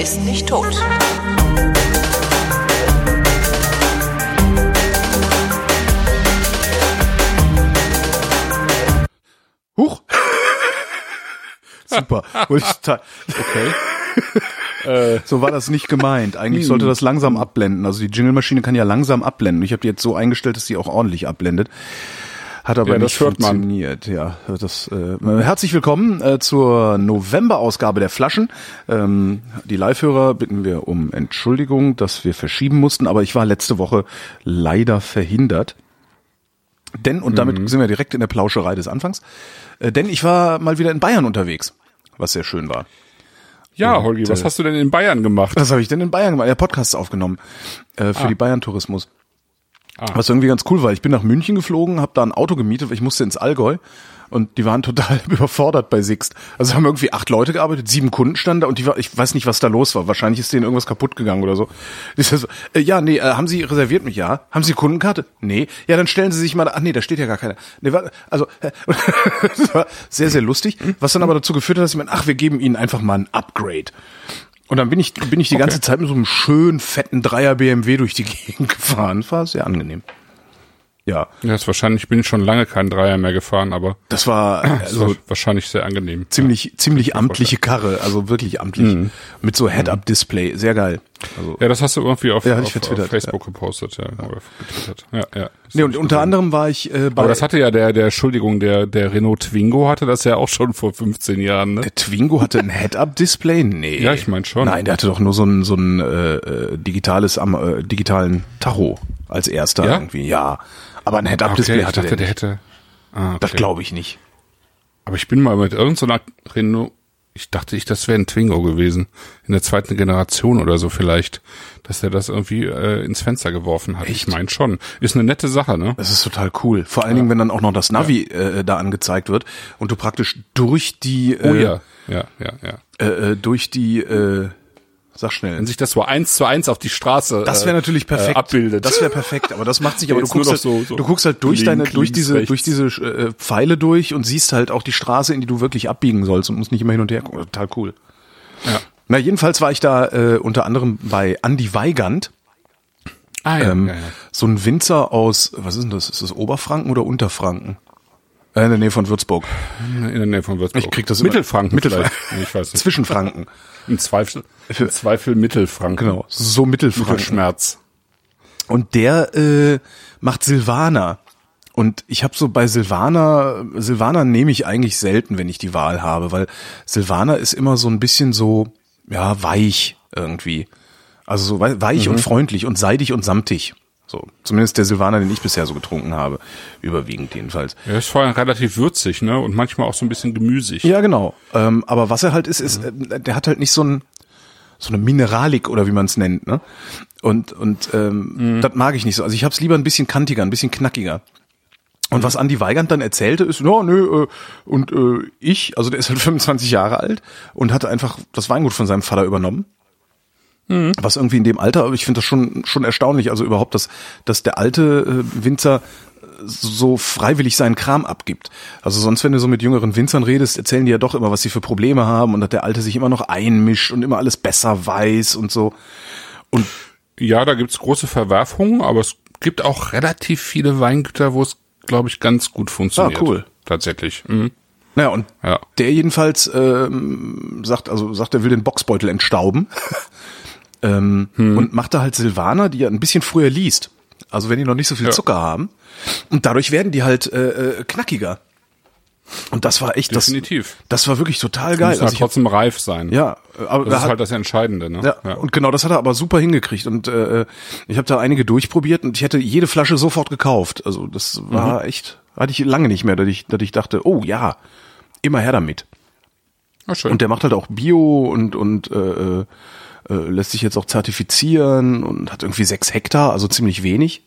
ist nicht tot. Huch. Super. Okay. so war das nicht gemeint. Eigentlich sollte das langsam abblenden. Also die Jingle-Maschine kann ja langsam abblenden. Ich habe die jetzt so eingestellt, dass sie auch ordentlich abblendet. Hat aber Ja, nicht hört man. funktioniert. Ja, das, äh, herzlich willkommen äh, zur November-Ausgabe der Flaschen. Ähm, die Live-Hörer bitten wir um Entschuldigung, dass wir verschieben mussten, aber ich war letzte Woche leider verhindert. Denn, und damit sind wir direkt in der Plauscherei des Anfangs, äh, denn ich war mal wieder in Bayern unterwegs, was sehr schön war. Ja, Holgi, was äh, hast du denn in Bayern gemacht? Was habe ich denn in Bayern gemacht? Ja, Podcasts aufgenommen äh, für Ah. die Bayern Tourismus. Was irgendwie ganz cool war. Ich bin nach München geflogen, habe da ein Auto gemietet, weil ich musste ins Allgäu und die waren total überfordert bei Sixt. Also haben irgendwie acht Leute gearbeitet, sieben Kunden standen da und die war, ich weiß nicht, was da los war. Wahrscheinlich ist denen irgendwas kaputt gegangen oder so. So, äh, ja, nee, äh, haben Sie reserviert mich? Ja. Haben Sie Kundenkarte? Nee. Ja, dann stellen Sie sich mal, da, ach nee, da steht ja gar keiner. Nee, warte, also äh, das war sehr, sehr lustig. Was dann aber dazu geführt hat, dass ich meine, ach, wir geben Ihnen einfach mal ein Upgrade. Und dann bin ich, bin ich die ganze Zeit mit so einem schönen, fetten Dreier BMW durch die Gegend gefahren. War sehr angenehm. Ja, Ja, ist wahrscheinlich bin ich schon lange kein Dreier mehr gefahren, aber das war das also war wahrscheinlich sehr angenehm. ziemlich, ziemlich amtliche Karre, also wirklich amtlich. Mhm. Mit so Head-Up-Display, sehr geil. Also, Ja, das hast du irgendwie auf, Ja, auf, auf Facebook gepostet, ja, oder getwittert. Ja, ja. Nee, und unter anderem war ich äh, bei Aber das hatte ja der, der, Entschuldigung, der, der Renault Twingo hatte das ja auch schon vor 15 Jahren, ne? der Twingo hatte ein Head-Up-Display? Nee. Ja, ich mein schon. Nein, der hatte doch nur so ein, so ein äh, äh, digitales, am, äh, digitalen Tacho als erster Ja? irgendwie. Ja, aber ein Okay, Head-Up-Display ich hatte dachte, der hätte. Ah, okay. Das glaube ich nicht. Aber ich bin mal mit irgendeiner Renault, ich dachte ich, das wäre ein Twingo gewesen. In der zweiten Generation oder so vielleicht, dass der das irgendwie äh, ins Fenster geworfen hat. Ich meine schon. Ist eine nette Sache, ne? Das ist total cool. Vor allen Dingen, wenn dann auch noch das Navi äh, da angezeigt wird und du praktisch durch die äh, Oh ja. Ja, ja, ja. äh, äh, durch die äh, sag schnell. Wenn sich das so eins zu eins auf die Straße Das wäre äh, natürlich perfekt. äh, abbildet. Das wäre perfekt, aber das macht sich aber du guckst, halt, so- so du guckst halt durch deine durch diese rechts. durch diese äh, Pfeile durch und siehst halt auch die Straße, in die du wirklich abbiegen sollst und musst nicht immer hin und her gucken. Total cool. Ja. Na, jedenfalls war ich da äh, unter anderem bei Andy Weigand, Ah ja, ähm, ja, ja. so ein Winzer aus, was ist denn das? Ist das Oberfranken oder Unterfranken? Äh, in der Nähe von Würzburg. in der Nähe von Würzburg. Ich krieg das immer- Mittelfranken. Mittelfranken. ich weiß nicht. Zwischen Franken. Im Zweifel, im Zweifel Mittelfranken. Genau, so Mittelfranken. Mittelschmerz. Und der äh, macht Silvaner. Und ich habe so bei Silvaner, Silvaner nehme ich eigentlich selten, wenn ich die Wahl habe, weil Silvaner ist immer so ein bisschen so, ja, weich irgendwie. Also so wei- weich und freundlich und seidig und samtig. So, zumindest der Silvaner, den ich bisher so getrunken habe. Überwiegend jedenfalls. Er ist vor allem relativ würzig, ne? Und manchmal auch so ein bisschen gemüsig. Ja, genau. Ähm, aber was er halt ist, ist, äh, der hat halt nicht so ein so eine Mineralik oder wie man es nennt, ne? Und und ähm, das mag ich nicht so. Also ich hab's lieber ein bisschen kantiger, ein bisschen knackiger. Und was Andi Weigand dann erzählte, ist, ja, nö, äh, und äh, ich, also der ist halt 25 Jahre alt und hatte einfach das Weingut von seinem Vater übernommen. Was irgendwie in dem Alter, aber ich finde das schon schon erstaunlich, also überhaupt, dass, dass der alte äh, Winzer so freiwillig seinen Kram abgibt. Also sonst, wenn du so mit jüngeren Winzern redest, erzählen die ja doch immer, was sie für Probleme haben und dass der Alte sich immer noch einmischt und immer alles besser weiß und so. Und Ja, da gibt's große Verwerfungen, aber es gibt auch relativ viele Weingüter, wo es, glaube ich, ganz gut funktioniert. Ah, cool. Tatsächlich. Mhm. naja, und Ja. der jedenfalls ähm, sagt, also sagt, er will den Boxbeutel entstauben ähm, und macht da halt Silvaner, die er ein bisschen früher liest. Also wenn die noch nicht so viel Ja. Zucker haben. Und dadurch werden die halt äh, äh, knackiger. Und das war echt Definitiv. das. Das war wirklich total Muss geil. halt Also ich, trotzdem reif sein. ja, aber Das da ist hat, halt das Entscheidende, ne? Ja, und genau das hat er aber super hingekriegt und äh, ich habe da einige durchprobiert und ich hätte jede Flasche sofort gekauft. Also das Mhm. war echt, hatte ich lange nicht mehr, dass ich, dass ich dachte, oh ja, immer her damit. Ah, schön. Und der macht halt auch Bio und und äh, äh, äh, lässt sich jetzt auch zertifizieren und hat irgendwie sechs Hektar, also ziemlich wenig.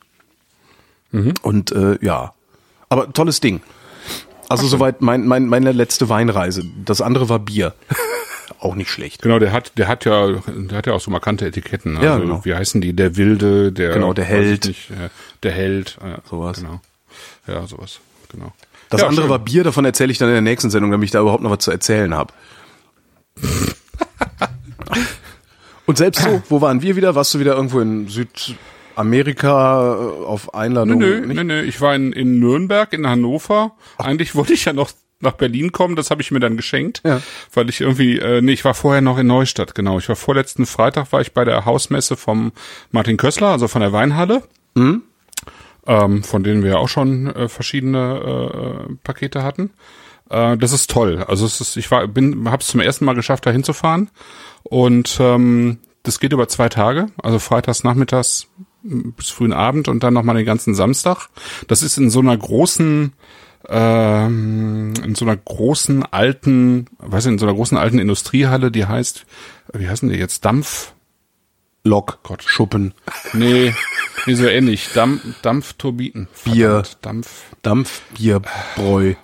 Mhm. Und äh, ja, aber tolles Ding. Also soweit mein, mein, meine letzte Weinreise. Das andere war Bier. auch nicht schlecht. Genau, der hat, der hat ja, der hat ja auch so markante Etiketten. Ne? Ja, also, genau. Wie heißen die? Der Wilde, der, Genau, der Held. Nicht, äh, der Held, ja, Sowas. Genau. Ja, sowas. Genau. Das ja, andere schön. war Bier, davon erzähle ich dann in der nächsten Sendung, damit ich da überhaupt noch was zu erzählen habe. Und selbst so, wo waren wir wieder? Warst du wieder irgendwo in Südamerika äh, auf Einladung? Nö, nö, nö, nö. Ich war in, in Nürnberg, in Hannover. Eigentlich wollte ich ja noch nach Berlin kommen, das habe ich mir dann geschenkt, ja. weil ich irgendwie, äh, nee, ich war vorher noch in Neustadt, genau. Ich war vorletzten Freitag war ich bei der Hausmesse vom Martin Kössler, also von der Weinhalle. Mhm. Ähm, von denen wir auch schon äh, verschiedene äh, Pakete hatten. Äh, das ist toll. Also es ist, ich war, bin, habe es zum ersten Mal geschafft, da hinzufahren und ähm, das geht über zwei Tage, also freitags nachmittags bis frühen Abend und dann nochmal den ganzen Samstag. Das ist in so einer großen, ähm, in so einer großen alten, weiß ich, in so einer großen alten Industriehalle, die heißt, wie heißen die jetzt? Dampf? Lok, Gott, Schuppen. Nee, nee, so ähnlich. Dampf, Dampfturbinen. Bier. Dampf. Dampfbierbräu.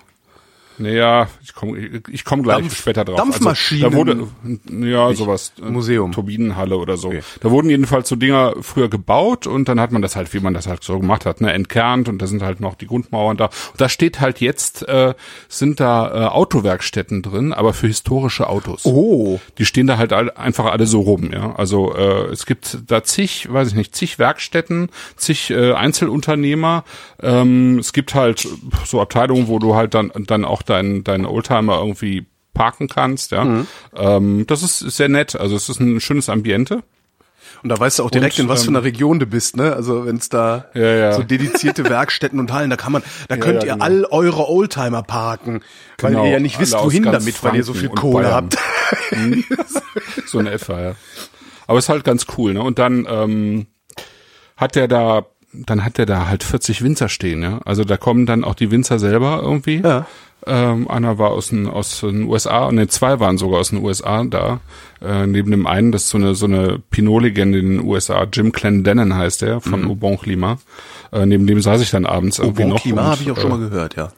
Naja, ich komme ich komm gleich Dampf, später drauf. Dampfmaschinen. Also, da wurde, ja, sowas. Äh, Museum. Turbinenhalle oder so. Okay. Da wurden jedenfalls so Dinger früher gebaut und dann hat man das halt, wie man das halt so gemacht hat, ne, entkernt und da sind halt noch die Grundmauern da. Und da steht halt jetzt, äh, sind da äh, Autowerkstätten drin, aber für historische Autos. Oh. Die stehen da halt all, einfach alle so rum, ja. Also äh, es gibt da zig, weiß ich nicht, zig Werkstätten, zig äh, Einzelunternehmer. Ähm, es gibt halt so Abteilungen, wo du halt dann, dann auch deinen deinen Oldtimer irgendwie parken kannst, ja. Mhm. Ähm, das ist sehr nett. Also es ist ein schönes Ambiente. Und da weißt du auch direkt, und, in was ähm, für einer Region du bist, ne? Also wenn es da ja, ja. so dedizierte Werkstätten und Hallen, da kann man, da ja, könnt ihr genau. all eure Oldtimer parken, weil genau. ihr ja nicht wisst, wohin damit, Franken weil ihr so viel Kohle Bayern. habt. Mhm. so eine etwa, ja. Aber es ist halt ganz cool, ne? Und dann ähm, hat der da dann hat der da halt 40 Winzer stehen, ja. Also da kommen dann auch die Winzer selber irgendwie. Ja. Ähm, einer war aus den, aus den USA, und ne, zwei waren sogar aus den USA da. Äh, neben dem einen, das ist so eine, so eine Pinot-Legende in den USA, Jim Clendennen heißt der, von mhm. Aubon Klima. Äh, neben dem saß ich dann abends irgendwie Aubon noch. Klima habe ich auch schon mal äh, gehört, ja.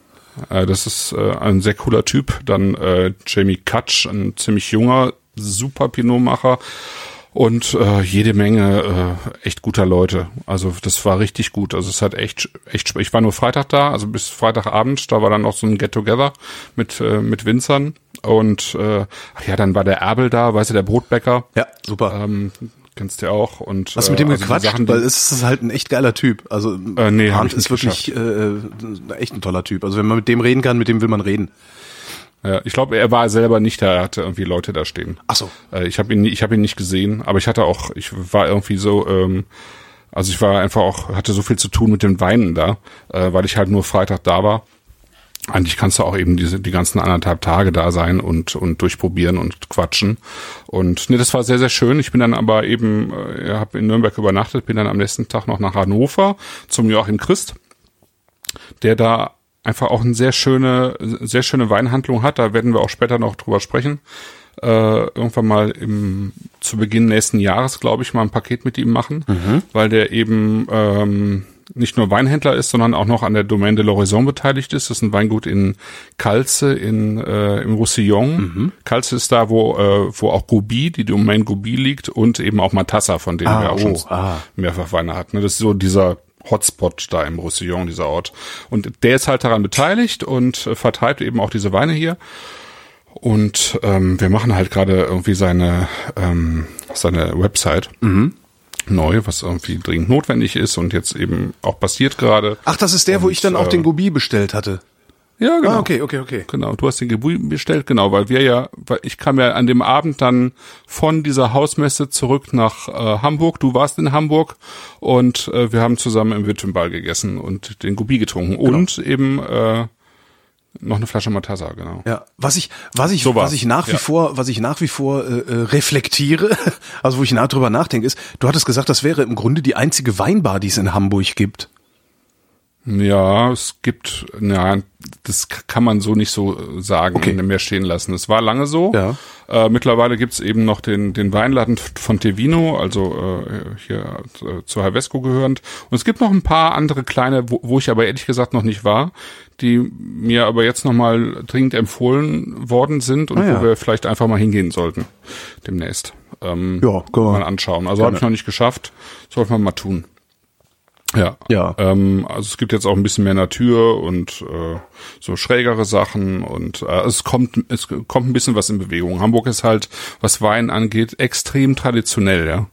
Äh, das ist äh, ein sehr cooler Typ. Dann äh, Jamie Kutsch, ein ziemlich junger, super Pinotmacher und äh, jede Menge äh, echt guter Leute. Also das war richtig gut. Also es hat echt echt ich war nur Freitag da, also bis Freitagabend, da war dann noch so ein Get Together mit äh, mit Winzern und äh, ach ja, dann war der Erbel da, weißt du, der Brotbäcker. Ja, super. Ähm, kennst du ja auch und was mit dem äh, also gequatscht, Sachen, weil es ist halt ein echt geiler Typ. Also äh, nee, Arndt ist wirklich äh, echt ein toller Typ. Also wenn man mit dem reden kann, mit dem will man reden. Ich glaube, er war selber nicht da, er hatte irgendwie Leute da stehen. Ach so. Äh, ich habe ihn, ich habe ihn nicht gesehen, aber ich hatte auch, ich war irgendwie so, ähm, also ich war einfach auch, hatte so viel zu tun mit den Weinen da, äh, weil ich halt nur Freitag da war. Eigentlich kannst du auch eben diese die ganzen anderthalb Tage da sein und und durchprobieren und quatschen. Und nee, das war sehr sehr schön. Ich bin dann aber eben, äh, habe in Nürnberg übernachtet, bin dann am nächsten Tag noch nach Hannover zum Joachim Christ, der da einfach auch eine sehr schöne, sehr schöne Weinhandlung hat. Da werden wir auch später noch drüber sprechen. Äh, irgendwann mal im zu Beginn nächsten Jahres, glaube ich, mal ein Paket mit ihm machen, mhm. weil der eben ähm, nicht nur Weinhändler ist, sondern auch noch an der Domaine de l'Horizon beteiligt ist. Das ist ein Weingut in Calze in äh, im Roussillon. Mhm. Calze ist da, wo äh, wo auch Gobi, die Domaine Gobi liegt und eben auch Matassa, von dem ah, wir auch oh, schon ah. mehrfach Weine hatten. Das ist so dieser Hotspot da im Roussillon, dieser Ort. Und der ist halt daran beteiligt und äh, vertreibt eben auch diese Weine hier. Und ähm, wir machen halt gerade irgendwie seine, ähm, seine Website. Mhm. Neu, was irgendwie dringend notwendig ist und jetzt eben auch passiert gerade. Ach, das ist der, und, wo ich dann auch äh, den Gobi bestellt hatte. Ja, genau. Ah, okay, okay, okay. Genau, du hast den Gebui bestellt, genau, weil wir ja, weil ich kam ja an dem Abend dann von dieser Hausmesse zurück nach äh, Hamburg. Du warst in Hamburg und äh, wir haben zusammen im Württemberg gegessen und den Gubi getrunken genau. und eben äh, noch eine Flasche Matassa, genau. Ja, was ich, was ich, so was ich nach wie ja. vor, was ich nach wie vor äh, äh reflektiere, also wo ich nah drüber nachdenke, ist, du hattest gesagt, das wäre im Grunde die einzige Weinbar, die es in Hamburg gibt. Ja, es gibt, ja, das kann man so nicht so sagen, okay. mehr stehen lassen. Es war lange so. Ja. Äh, mittlerweile gibt's eben noch den, den Weinladen von Tevino, also äh, hier äh, zu Havesco gehörend. Und es gibt noch ein paar andere kleine, wo, wo ich aber ehrlich gesagt noch nicht war, die mir aber jetzt nochmal dringend empfohlen worden sind und ah, ja. wo wir vielleicht einfach mal hingehen sollten demnächst. Ähm, ja, mal anschauen. Also habe ich noch nicht geschafft, sollte man mal tun. Ja. ja. Ähm, also es gibt jetzt auch ein bisschen mehr Natur und äh, so schrägere Sachen und äh, es kommt es kommt ein bisschen was in Bewegung. Hamburg ist halt, was Wein angeht, extrem traditionell, ja.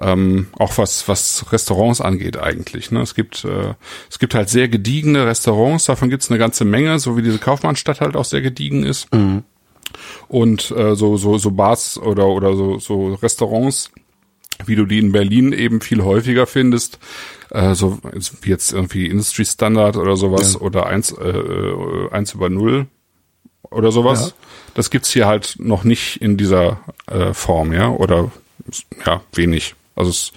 Ähm, auch was was Restaurants angeht eigentlich. Ne? Es gibt äh, es gibt halt sehr gediegene Restaurants, davon gibt es eine ganze Menge, so wie diese Kaufmannstadt halt auch sehr gediegen ist. Mhm. Und äh, so so so Bars oder oder so so Restaurants wie du die in Berlin eben viel häufiger findest, äh, so wie jetzt irgendwie Industry Standard oder sowas ja. oder eins äh, eins über null oder sowas. Ja. Das gibt's hier halt noch nicht in dieser äh, Form, ja, oder ja, wenig. Also es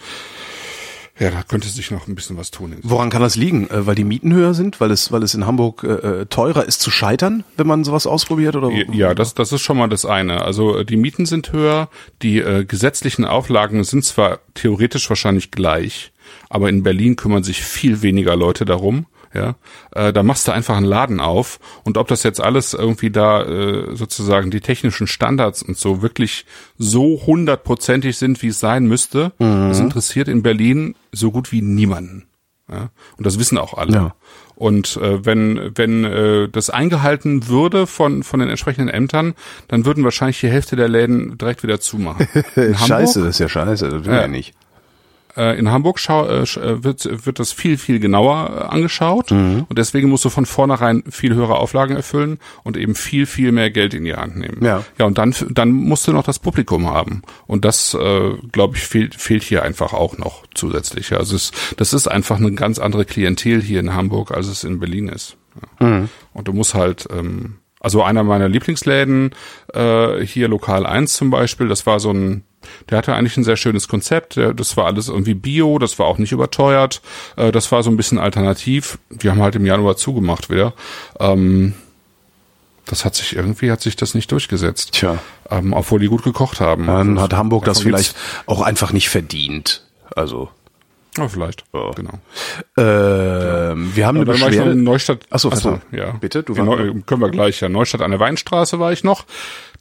ja, da könnte sich noch ein bisschen was tun. Woran kann das liegen? Äh, weil die Mieten höher sind? Weil es, weil es in Hamburg äh, äh, teurer ist zu scheitern, wenn man sowas ausprobiert? Oder? Ja, das, das ist schon mal das eine. Also äh, die Mieten sind höher, die äh, gesetzlichen Auflagen sind zwar theoretisch wahrscheinlich gleich, aber in Berlin kümmern sich viel weniger Leute darum ja, äh, da machst du einfach einen Laden auf und ob das jetzt alles irgendwie da äh, sozusagen die technischen Standards und so wirklich so hundertprozentig sind, wie es sein müsste, mhm. das interessiert in Berlin so gut wie niemanden. Ja, und das wissen auch alle. Ja. Und äh, wenn wenn äh, das eingehalten würde von von den entsprechenden Ämtern, dann würden wahrscheinlich die Hälfte der Läden direkt wieder zumachen. scheiße, das ist ja scheiße, das will ja nicht. Äh, in Hamburg schau, äh, äh, wird, wird das viel, viel genauer äh, angeschaut mhm. und deswegen musst du von vornherein viel höhere Auflagen erfüllen und eben viel, viel mehr Geld in die Hand nehmen. Ja, ja und dann, dann musst du noch das Publikum haben und das, äh, glaube ich, fehlt, fehlt hier einfach auch noch zusätzlich. Also es, das ist einfach eine ganz andere Klientel hier in Hamburg, als es in Berlin ist. Ja. Mhm. Und du musst halt... Ähm, also einer meiner Lieblingsläden, äh, hier Lokal 1 zum Beispiel, das war so ein der hatte eigentlich ein sehr schönes Konzept. Das war alles irgendwie Bio, das war auch nicht überteuert. Äh, das war so ein bisschen alternativ. Die haben halt im Januar zugemacht wieder. Ähm, das hat sich irgendwie hat sich das nicht durchgesetzt. Tja. Ähm, obwohl die gut gekocht haben. Dann hat Hamburg das vielleicht auch einfach nicht verdient. Also. Ja, vielleicht. Ja. Genau. Ähm. Wir haben eine Beschwerde. Neustadt. Achso, Achso, ja. Bitte, du warst. Können wir gleich, ja. Neustadt an der Weinstraße war ich noch.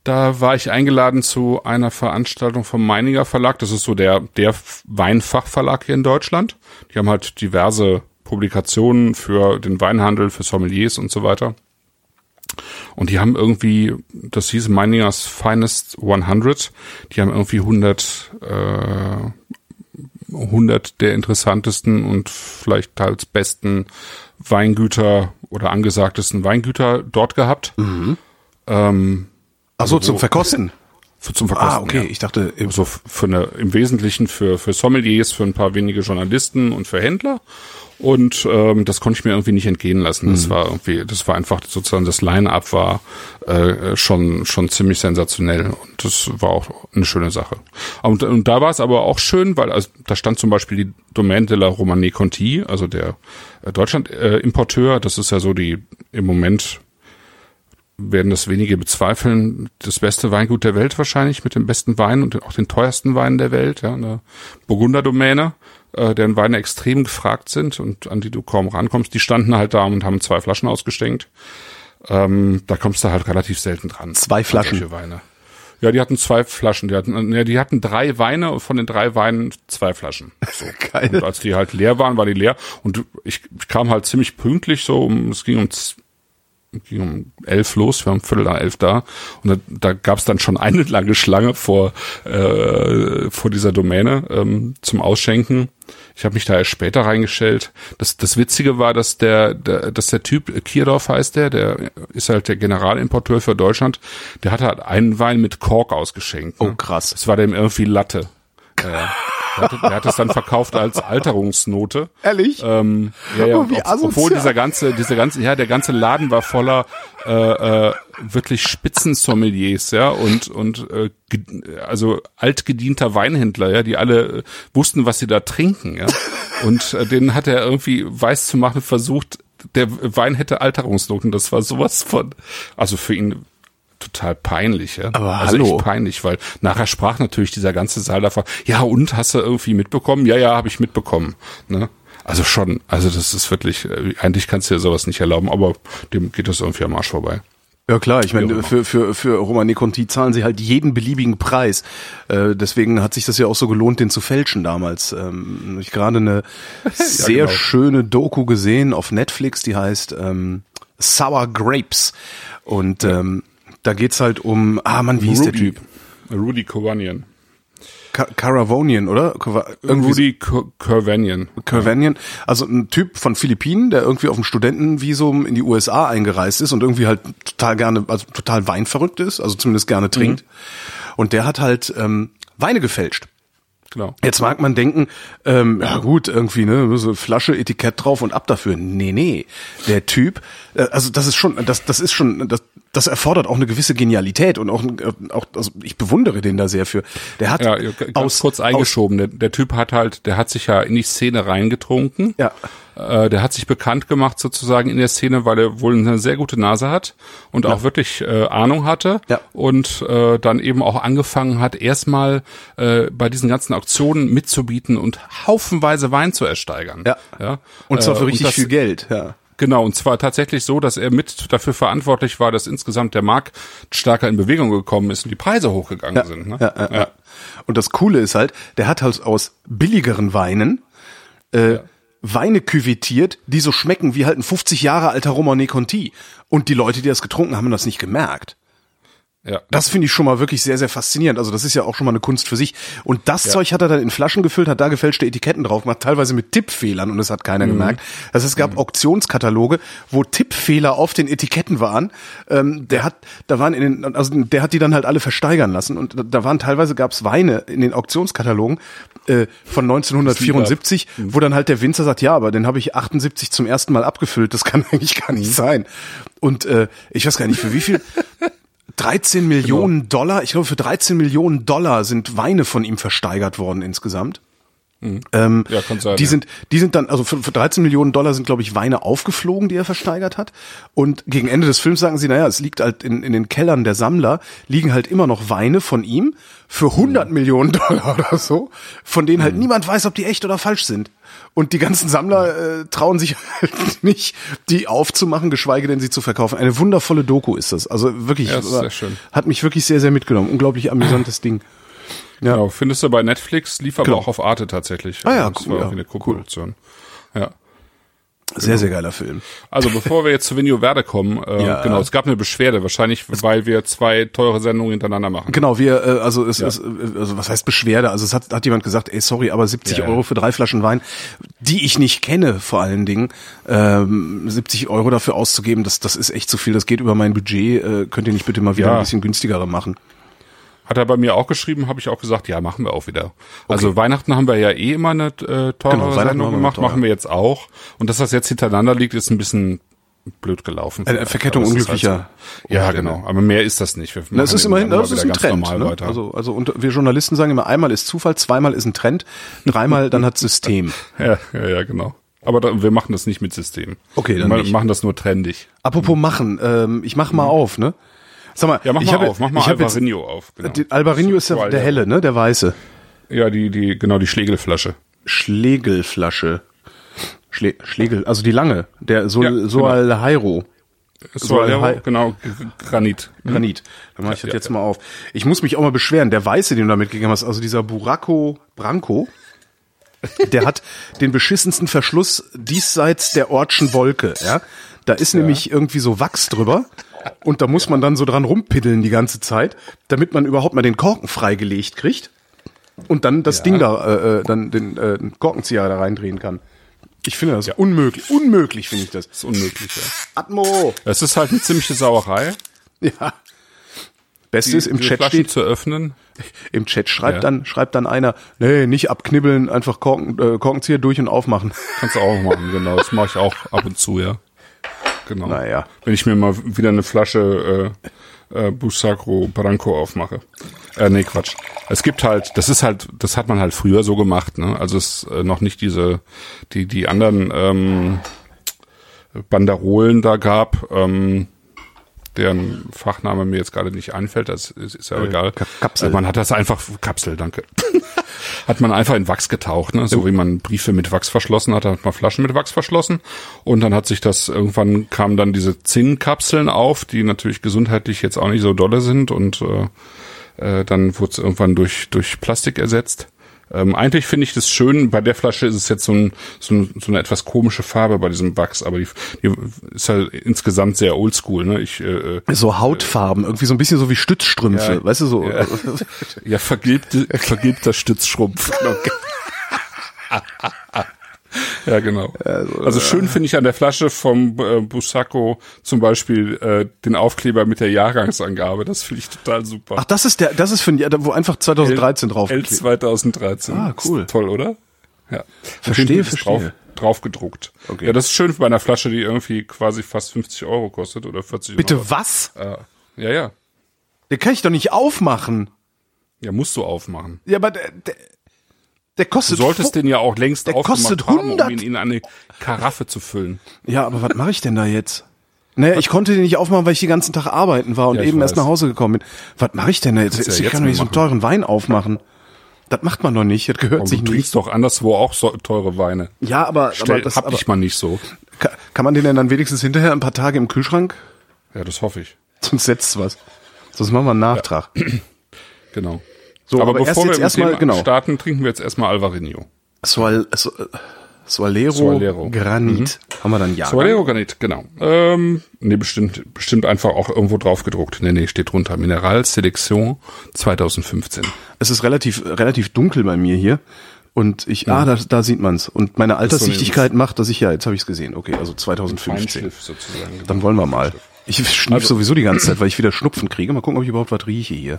Da war ich eingeladen zu einer Veranstaltung vom Meininger Verlag. Das ist so der, der Weinfachverlag hier in Deutschland. Die haben halt diverse Publikationen für den Weinhandel, für Sommeliers und so weiter. Und die haben irgendwie, das hieß Meiningers Finest 100. Die haben irgendwie 100, äh, 100 der interessantesten und vielleicht teils besten Weingüter oder angesagtesten Weingüter dort gehabt. Mhm. Ähm, Ach so, zum Verkosten. Für, zum Verkosten. Ah, okay. Ja. Ich dachte, so also für eine, im Wesentlichen für, für Sommeliers, für ein paar wenige Journalisten und für Händler. Und ähm, das konnte ich mir irgendwie nicht entgehen lassen. Das mhm. war irgendwie, das war einfach sozusagen das Line-up war äh, schon schon ziemlich sensationell und das war auch eine schöne Sache. Und, und da war es aber auch schön, weil also, da stand zum Beispiel die Domaine de la Romane Conti, also der äh, Deutschland-Importeur. Äh, das ist ja so die im Moment werden das wenige bezweifeln, das beste Weingut der Welt wahrscheinlich, mit dem besten Wein und auch den teuersten Weinen der Welt, ja, eine Burgunderdomäne, äh, deren Weine extrem gefragt sind und an die du kaum rankommst. Die standen halt da und haben zwei Flaschen ausgeschenkt. Ähm, da kommst du halt relativ selten dran. Zwei Flaschen. Weine. Ja, die hatten zwei Flaschen. Die hatten, ja, die hatten drei Weine und von den drei Weinen zwei Flaschen. So. Geil. Und als die halt leer waren, war die leer. Und ich, ich kam halt ziemlich pünktlich so, um, es ging um um elf los, wir haben Viertel nach elf da und da, da gab es dann schon eine lange Schlange vor äh, vor dieser Domäne ähm, zum Ausschenken. Ich habe mich da erst später reingestellt. Das, das Witzige war, dass der, der, dass der Typ, Kierdorf heißt der, der ist halt der Generalimporteur für Deutschland, der hatte halt einen Wein mit Kork ausgeschenkt. Ne? Oh krass. Das war dem irgendwie Latte. Äh, er hat, er hat es dann verkauft als Alterungsnote. Ehrlich? Ähm, ja, ja, oh, ob, obwohl dieser ganze, dieser ganze, ja, der ganze Laden war voller äh, äh, wirklich Spitzensommeliers, ja, und und äh, also altgedienter Weinhändler, ja, die alle äh, wussten, was sie da trinken, ja. Und äh, denen hat er irgendwie weiß zu machen versucht, der Wein hätte Alterungsnoten. Das war sowas von, also für ihn total peinlich, ja. Aber also hallo. Peinlich, weil nachher sprach natürlich dieser ganze Saal davon, ja und, hast du irgendwie mitbekommen? Ja, ja, habe ich mitbekommen. Ne? Also schon, also das ist wirklich, äh, eigentlich kannst du dir sowas nicht erlauben, aber dem geht das irgendwie am Arsch vorbei. Ja klar, ich meine, für, für, für Romane Conti zahlen sie halt jeden beliebigen Preis. Äh, deswegen hat sich das ja auch so gelohnt, den zu fälschen damals. Ähm, ich gerade eine sehr ja, genau. schöne Doku gesehen auf Netflix, die heißt ähm, Sour Grapes. Und ja. ähm, da geht's halt um, ah man, wie hieß der Typ? Rudy Kowanian. Caravonian, oder? Irgendwie Rudy Curvanian. Curvanian. Also ein Typ von Philippinen, der irgendwie auf dem Studentenvisum in die USA eingereist ist und irgendwie halt total gerne, also total weinverrückt ist, also zumindest gerne trinkt. Mhm. Und der hat halt ähm, Weine gefälscht. Genau. Jetzt mag man denken, ähm, ja gut, irgendwie, ne, so Flasche, Etikett drauf und ab dafür. Nee, nee. Der Typ, äh, also das ist schon, das, das ist schon, das, das erfordert auch eine gewisse Genialität und auch, äh, auch also ich bewundere den da sehr für. Der hat ja, aus, kurz eingeschoben. Aus, der, der, Typ hat halt, der hat sich ja in die Szene reingetrunken. Ja. Äh, der hat sich bekannt gemacht sozusagen in der Szene, weil er wohl eine sehr gute Nase hat und ja. auch wirklich äh, Ahnung hatte ja. und äh, dann eben auch angefangen hat, erstmal äh, bei diesen ganzen Auktionen mitzubieten und haufenweise Wein zu ersteigern. Ja. ja? Und zwar für äh, richtig das, viel Geld. Ja. Genau, und zwar tatsächlich so, dass er mit dafür verantwortlich war, dass insgesamt der Markt stärker in Bewegung gekommen ist und die Preise hochgegangen ja, sind. Ne? Ja, ja, ja. Und das Coole ist halt, der hat halt aus billigeren Weinen äh. Weine küvettiert, die so schmecken wie halt ein 50 Jahre alter Romanée Conti. Und die Leute, die das getrunken haben, haben das nicht gemerkt. Ja. Das finde ich schon mal wirklich sehr, sehr faszinierend. Also das ist ja auch schon mal eine Kunst für sich. Und das ja. Zeug hat er dann in Flaschen gefüllt, hat da gefälschte Etiketten drauf gemacht, teilweise mit Tippfehlern und das hat keiner mhm. gemerkt. Also es gab mhm. Auktionskataloge, wo Tippfehler auf den Etiketten waren. Ähm, der hat, da waren in den, also der hat die dann halt alle versteigern lassen und da waren teilweise gab's Weine in den Auktionskatalogen äh, von 1974, mhm. wo dann halt der Winzer sagt, ja, aber den habe ich 78 zum ersten Mal abgefüllt. Das kann eigentlich gar nicht mhm. sein. Und äh, ich weiß gar nicht für wie viel. 13 Millionen genau. Dollar, ich glaube für 13 Millionen Dollar sind Weine von ihm versteigert worden insgesamt. Mhm. Ähm, ja, kann sein. Die ja. sind, die sind dann, also für, für 13 Millionen Dollar sind, glaube ich, Weine aufgeflogen, die er versteigert hat. Und gegen Ende des Films sagen sie, naja, es liegt halt in, in den Kellern der Sammler, liegen halt immer noch Weine von ihm für 100 mhm. Millionen Dollar oder so, von denen halt mhm. niemand weiß, ob die echt oder falsch sind. Und die ganzen Sammler äh, trauen sich halt nicht, die aufzumachen, geschweige denn sie zu verkaufen. Eine wundervolle Doku ist das. Also wirklich, ja, sehr schön. hat mich wirklich sehr, sehr mitgenommen. Unglaublich amüsantes Ding. Ja. Genau, findest du bei Netflix, lief aber genau. auch auf Arte tatsächlich. Ah ja, cool. ja. eine Co-Produktion. Cool. Ja. Sehr, sehr geiler Film. Also bevor wir jetzt zu Venio Verde kommen, äh, ja. genau, es gab eine Beschwerde, wahrscheinlich, weil wir zwei teure Sendungen hintereinander machen. Genau, wir, äh, also es ja. ist, also was heißt Beschwerde? Also es hat, hat jemand gesagt, ey, sorry, aber 70 ja, Euro für drei Flaschen Wein, die ich nicht kenne, vor allen Dingen, ähm, 70 Euro dafür auszugeben, das, das ist echt zu viel, das geht über mein Budget, äh, könnt ihr nicht bitte mal wieder ein bisschen günstigere machen? Hat er bei mir auch geschrieben, habe ich auch gesagt, ja, machen wir auch wieder. Also okay. Also Weihnachten haben wir ja eh immer eine äh, teure genau, Sendung gemacht, machen wir jetzt auch. Und dass das jetzt hintereinander liegt, ist ein bisschen blöd gelaufen. Eine Verkettung unglücklicher. Halt so. Ja, genau. Aber mehr ist das nicht. Wir das ist immerhin, das ist ein Trend. Ne? Also, also und wir Journalisten sagen immer, einmal ist Zufall, zweimal ist ein Trend, dreimal dann hat System. ja, ja, ja, genau. Aber da, wir machen das nicht mit System. Okay, dann wir nicht. machen das nur trendig. Apropos machen, ähm, ich mach mal mhm. auf, ne? Sag mal, ja, mach ich mal hab, auf, mach mal Alvarinho auf. Genau. Alvarinho ist der, der helle, ne? Der weiße. Ja, die, die, genau, die Schlegelflasche. Schlegelflasche. Schle Schlegel, also die lange, der Sol, ja, genau. Soalhairo. Soalhairo, genau, Granit. Granit. Dann mache ich das ja, jetzt mal auf. Ich muss mich auch mal beschweren, der Weiße, den du da mitgegeben hast, also dieser Buraco Branco, der hat den beschissensten Verschluss diesseits der Ortschen Wolke, ja. Da ist ja. nämlich irgendwie so Wachs drüber und da muss man dann so dran rumpiddeln die ganze Zeit, damit man überhaupt mal den Korken freigelegt kriegt und dann das ja. Ding da, äh, äh, dann den äh, Korkenzieher da reindrehen kann. Ich finde das ja. unmöglich. Unmöglich finde ich das. Das ist unmöglich, ja. Atmo! Es ist halt eine ziemliche Sauerei. Ja. Beste ist im Chat Flaschen steht zu öffnen. Im Chat schreibt ja. dann schreibt dann einer, nee, nicht abknibbeln, einfach Korken, äh, Korkenzieher durch und aufmachen. Kannst du auch machen, genau. Das mache ich auch ab und zu, ja. Genau. Naja. Wenn ich mir mal wieder eine Flasche äh, äh, Busacro Branco aufmache. Äh, nee, Quatsch. Es gibt halt, das ist halt, das hat man halt früher so gemacht, ne? Also es äh, noch nicht diese, die, die anderen ähm, Banderolen da gab, ähm, deren Fachname mir jetzt gerade nicht einfällt, das ist, ist ja äh, egal. Kapsel. Man hat das einfach, Kapsel, danke. hat man einfach in Wachs getaucht, ne? So wie man Briefe mit Wachs verschlossen hat, hat man Flaschen mit Wachs verschlossen. Und dann hat sich das, irgendwann kamen dann diese Zinnkapseln auf, die natürlich gesundheitlich jetzt auch nicht so dolle sind und äh, äh, dann wurde es irgendwann durch, durch Plastik ersetzt. Ähm, eigentlich finde ich das schön. Bei der Flasche ist es jetzt so, ein, so, ein, so eine etwas komische Farbe bei diesem Wachs, aber die, die ist halt insgesamt sehr oldschool. Ne? Ich, äh, so Hautfarben, irgendwie so ein bisschen so wie Stützstrümpfe, Ja. weißt du so. Ja. ja, vergilbte, vergilbter Stützschrumpf. ja, genau. Also schön finde ich an der Flasche vom äh, Busacco zum Beispiel äh, den Aufkleber mit der Jahrgangsangabe. Das finde ich total super. Ach, das ist der, das ist für ein Jahr, wo einfach 2013 drauf. L 2013. Ah, cool. Ist toll, oder? Ja. Verstehe, verstehe. Drauf, drauf gedruckt. Okay. Ja, das ist schön bei einer Flasche, die irgendwie quasi fast 50 Euro kostet oder 40 Bitte Euro. was? Äh, ja, ja. Den kann ich doch nicht aufmachen. Ja, musst du aufmachen. Ja, aber der, der, der Du kostet. solltest fu- den ja auch längst Der kostet haben, 100. um ihn in eine Karaffe zu füllen. Ja, aber was mache ich denn da jetzt? Naja, ich konnte den nicht aufmachen, weil ich den ganzen Tag arbeiten war und Ja, eben erst weiß. nach Hause gekommen bin. Was mache ich denn da jetzt? Ja ich jetzt kann doch nicht so einen teuren Wein aufmachen. Das macht man doch nicht. Das gehört Und sich du nicht. trinkst doch anderswo auch so teure Weine. Ja, aber, aber Stell, das hab aber, ich mal nicht so. kann, kann man den denn dann wenigstens hinterher ein paar Tage im Kühlschrank? Ja, das hoffe ich. Sonst setzt's was. Sonst machen wir einen Nachtrag. Genau. So, aber, aber erst bevor wir jetzt erstmal- genau. starten, trinken wir jetzt erstmal Alvarinho. Soal, so, Soalero, Soalero. Granit. Haben wir dann ja. Soalero Granit, genau. Ähm, nee, bestimmt, bestimmt einfach auch irgendwo drauf gedruckt. Nee, nee, steht drunter. Mineral Selection 2015. Es ist relativ, relativ dunkel bei mir hier. Und ich, ah, da, da sieht man's. Und meine Alterssichtigkeit macht, dass ich, ja, jetzt habe ich es gesehen. Okay, also 2015. Feinschliff sozusagen. genau. Dann wollen wir mal. Ich schnief Also- sowieso die ganze Zeit, weil ich wieder Schnupfen kriege. Mal gucken, ob ich überhaupt was rieche hier.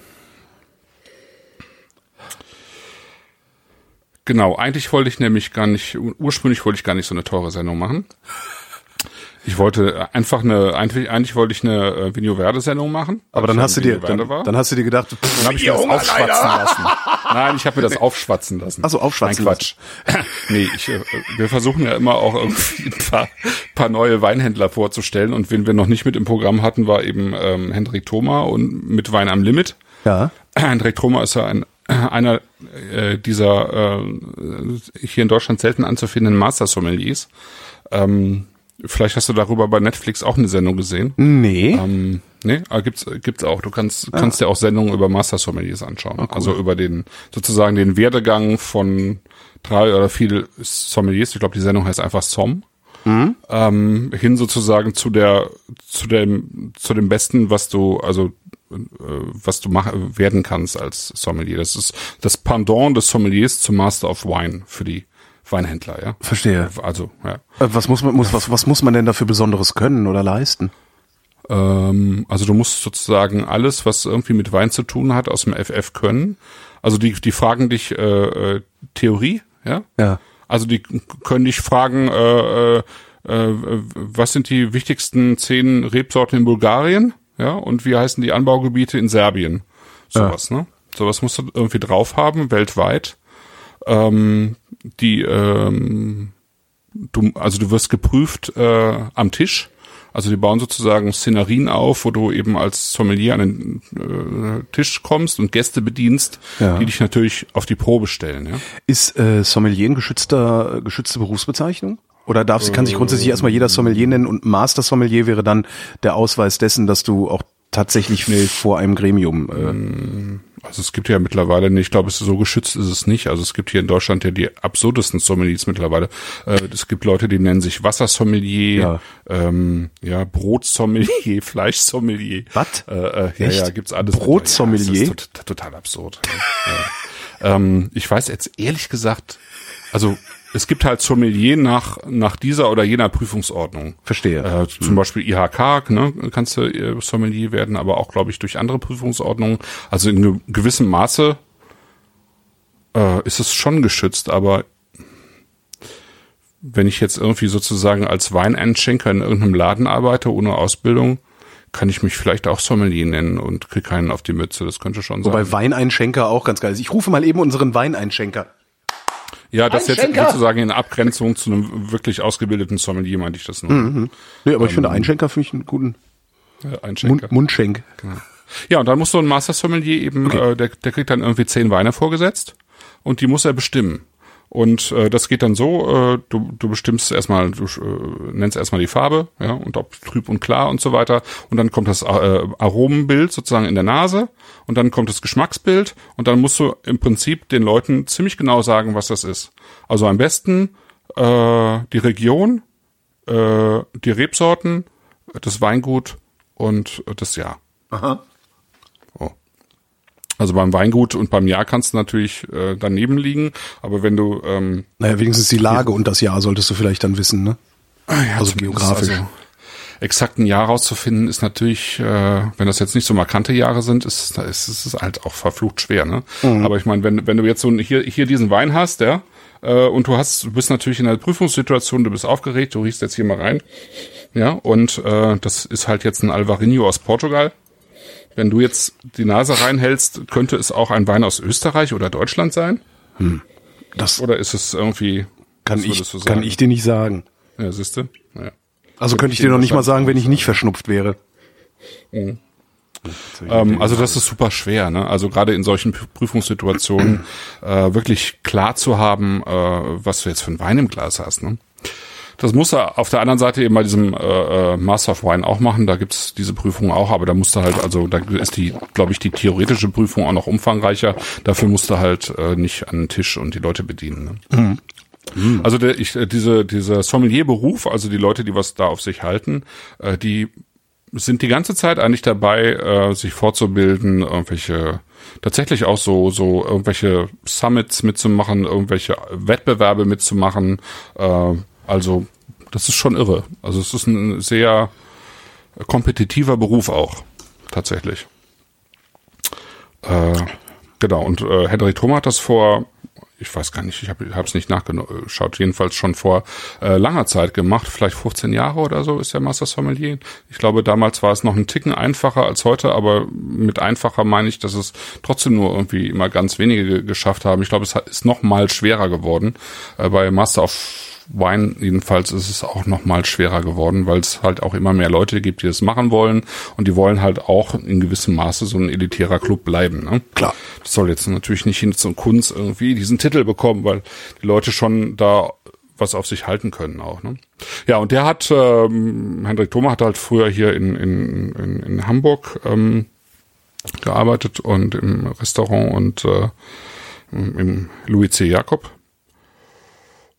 Genau, eigentlich wollte ich nämlich gar nicht, ursprünglich wollte ich gar nicht so eine teure Sendung machen. Ich wollte einfach eine, eigentlich, eigentlich wollte ich eine äh, Vigno Verde Sendung machen. Aber dann hast du dir, dann, dann hast du dir gedacht, pff, Dann habe ich mir das aufschwatzen lassen. Nein, ich habe mir das aufschwatzen lassen. Ach so, aufschwatzen Nein, Quatsch. nee, ich, äh, wir versuchen ja immer auch irgendwie ein paar, paar neue Weinhändler vorzustellen. Und wen wir noch nicht mit im Programm hatten, war eben ähm, Hendrik Thoma und mit Wein am Limit. ja. Hendrik Thoma ist ja ein, einer äh, dieser äh, hier in Deutschland selten anzufindenden Master Sommeliers. Ähm, vielleicht hast du darüber bei Netflix auch eine Sendung gesehen. Nee. Ähm, nee, aber gibt's gibt's auch. Du kannst kannst dir auch Sendungen über Master Sommeliers anschauen. Also über den sozusagen den Werdegang von drei oder vier Sommeliers. Ich glaube, die Sendung heißt einfach Som. Ähm, hin sozusagen zu der zu dem zu dem Besten, was du also was du mach, werden kannst als Sommelier. Das ist das Pendant des Sommeliers zum Master of Wine für die Weinhändler, ja. Verstehe. Also, ja. Äh, Was muss man, muss, was, was muss man denn dafür Besonderes können oder leisten? Ähm, also du musst sozusagen alles, was irgendwie mit Wein zu tun hat, aus dem FF können. Also die, die fragen dich äh, äh, Theorie, ja? Ja. Also die können dich fragen, äh, äh, äh, was sind die wichtigsten zehn Rebsorten in Bulgarien, ja? Und wie heißen die Anbaugebiete in Serbien? Sowas, ne? Sowas musst du irgendwie drauf haben, weltweit. Ähm, die, ähm, du, also du wirst geprüft äh, am Tisch. Also die bauen sozusagen Szenarien auf, wo du eben als Sommelier an den äh, Tisch kommst und Gäste bedienst, Ja. die dich natürlich auf die Probe stellen. Ja? Ist äh, Sommelier ein geschützter, geschützte Berufsbezeichnung? Oder darf, kann sich grundsätzlich erstmal jeder Sommelier nennen und Master Sommelier wäre dann der Ausweis dessen, dass du auch tatsächlich vor einem Gremium. Äh, Also es gibt ja mittlerweile nicht, ich glaube, es ist so geschützt ist es nicht. Also es gibt hier in Deutschland ja die absurdesten Sommeliers mittlerweile. Äh, es gibt Leute, die nennen sich Wassersommelier, Ja. ähm, ja, Brotsommelier, Fleischsommelier. Was? Äh, äh, ja, Echt? ja, gibt's alles. Brotsommelier? Ja, das ist tot, total absurd. ähm, ich weiß jetzt ehrlich gesagt, also es gibt halt Sommelier nach, nach dieser oder jener Prüfungsordnung. Verstehe. Äh, zum Beispiel IHK, ne, kannst du äh, Sommelier werden, aber auch, glaube ich, durch andere Prüfungsordnungen. Also in ge- gewissem Maße äh, ist es schon geschützt, aber wenn ich jetzt irgendwie sozusagen als Weineinschenker in irgendeinem Laden arbeite ohne Ausbildung, kann ich mich vielleicht auch Sommelier nennen und krieg keinen auf die Mütze. Das könnte schon sein. Wobei Weineinschenker auch ganz geil ist. Ich rufe mal eben unseren Weineinschenker. Ja, das jetzt sozusagen in Abgrenzung zu einem wirklich ausgebildeten Sommelier meinte ich das nur. Nee, aber ich finde Einschenker finde ich einen guten Äh, Mund, Einschenker. Mundschenk. Ja, und dann muss so ein Master Sommelier eben, äh, der, der kriegt dann irgendwie zehn Weine vorgesetzt. und die muss er bestimmen. Und äh, das geht dann so, äh, du, du bestimmst erstmal, du äh, nennst erstmal die Farbe, ja, und ob trüb und klar und so weiter. Und dann kommt das äh, Aromenbild sozusagen in der Nase und dann kommt das Geschmacksbild und dann musst du im Prinzip den Leuten ziemlich genau sagen, was das ist. Also am besten äh, die Region, äh, die Rebsorten, das Weingut und das Jahr. Aha. Also beim Weingut und beim Jahr kannst du natürlich äh, daneben liegen, aber wenn du ähm, Naja, wenigstens die Lage und das Jahr solltest du vielleicht dann wissen, ne? Ah ja, Also geografisch. Also, exakt ein Jahr rauszufinden ist natürlich, äh, wenn das jetzt nicht so markante Jahre sind, ist, ist, ist es halt auch verflucht schwer. Ne? Mhm. Aber ich meine, wenn, wenn du jetzt so hier, hier diesen Wein hast, ja, äh, und du hast, du bist natürlich in einer Prüfungssituation, du bist aufgeregt, du riechst jetzt hier mal rein, ja, und äh, das ist halt jetzt ein Alvarinho aus Portugal. Wenn du jetzt die Nase reinhältst, könnte es auch ein Wein aus Österreich oder Deutschland sein? Das Oder ist es irgendwie, kann ich, du kann ich dir nicht sagen. ja, siehste, ja. Also könnte ich dir noch nicht mal sagen, wenn ich nicht verschnupft wäre. Ähm, also das ist super schwer, ne? Also gerade in solchen Prüfungssituationen äh, wirklich klar zu haben, äh, was du jetzt für einen Wein im Glas hast, ne? Das muss er auf der anderen Seite eben bei diesem äh, äh, Master of Wine auch machen. Da gibt's diese Prüfung auch, aber da musst du halt, also da ist die, glaube ich, die theoretische Prüfung auch noch umfangreicher. Dafür musst du halt äh, nicht an den Tisch und die Leute bedienen. Ne? Also der, ich, äh, diese, dieser Sommelier-Beruf, also die Leute, die was da auf sich halten, äh, die sind die ganze Zeit eigentlich dabei, äh, sich fortzubilden, irgendwelche tatsächlich auch so so irgendwelche Summits mitzumachen, irgendwelche Wettbewerbe mitzumachen. Äh, also das ist schon irre. Also es ist ein sehr kompetitiver Beruf auch tatsächlich. Äh, genau und äh, Hendrik Thoma hat das vor ich weiß gar nicht, ich habe es nicht nachgeschaut, jedenfalls schon vor äh, langer Zeit gemacht, vielleicht 15 Jahre oder so ist der Master Sommelier. Ich glaube, damals war es noch ein Ticken einfacher als heute, aber mit einfacher meine ich, dass es trotzdem nur irgendwie immer ganz wenige ge- geschafft haben. Ich glaube, es ist noch mal schwerer geworden. Äh, bei Master of Wine jedenfalls ist es auch noch mal schwerer geworden, weil es halt auch immer mehr Leute gibt, die das machen wollen und die wollen halt auch in gewissem Maße so ein elitärer Club bleiben. Ne? Klar. Das soll jetzt natürlich nicht hin zum Kunst irgendwie diesen Titel bekommen, weil die Leute schon da was auf sich halten können auch. Ne? Ja, und der hat, ähm, Hendrik Thoma hat halt früher hier in, in, in, in Hamburg ähm, gearbeitet und im Restaurant und äh, im Louis C. Jakob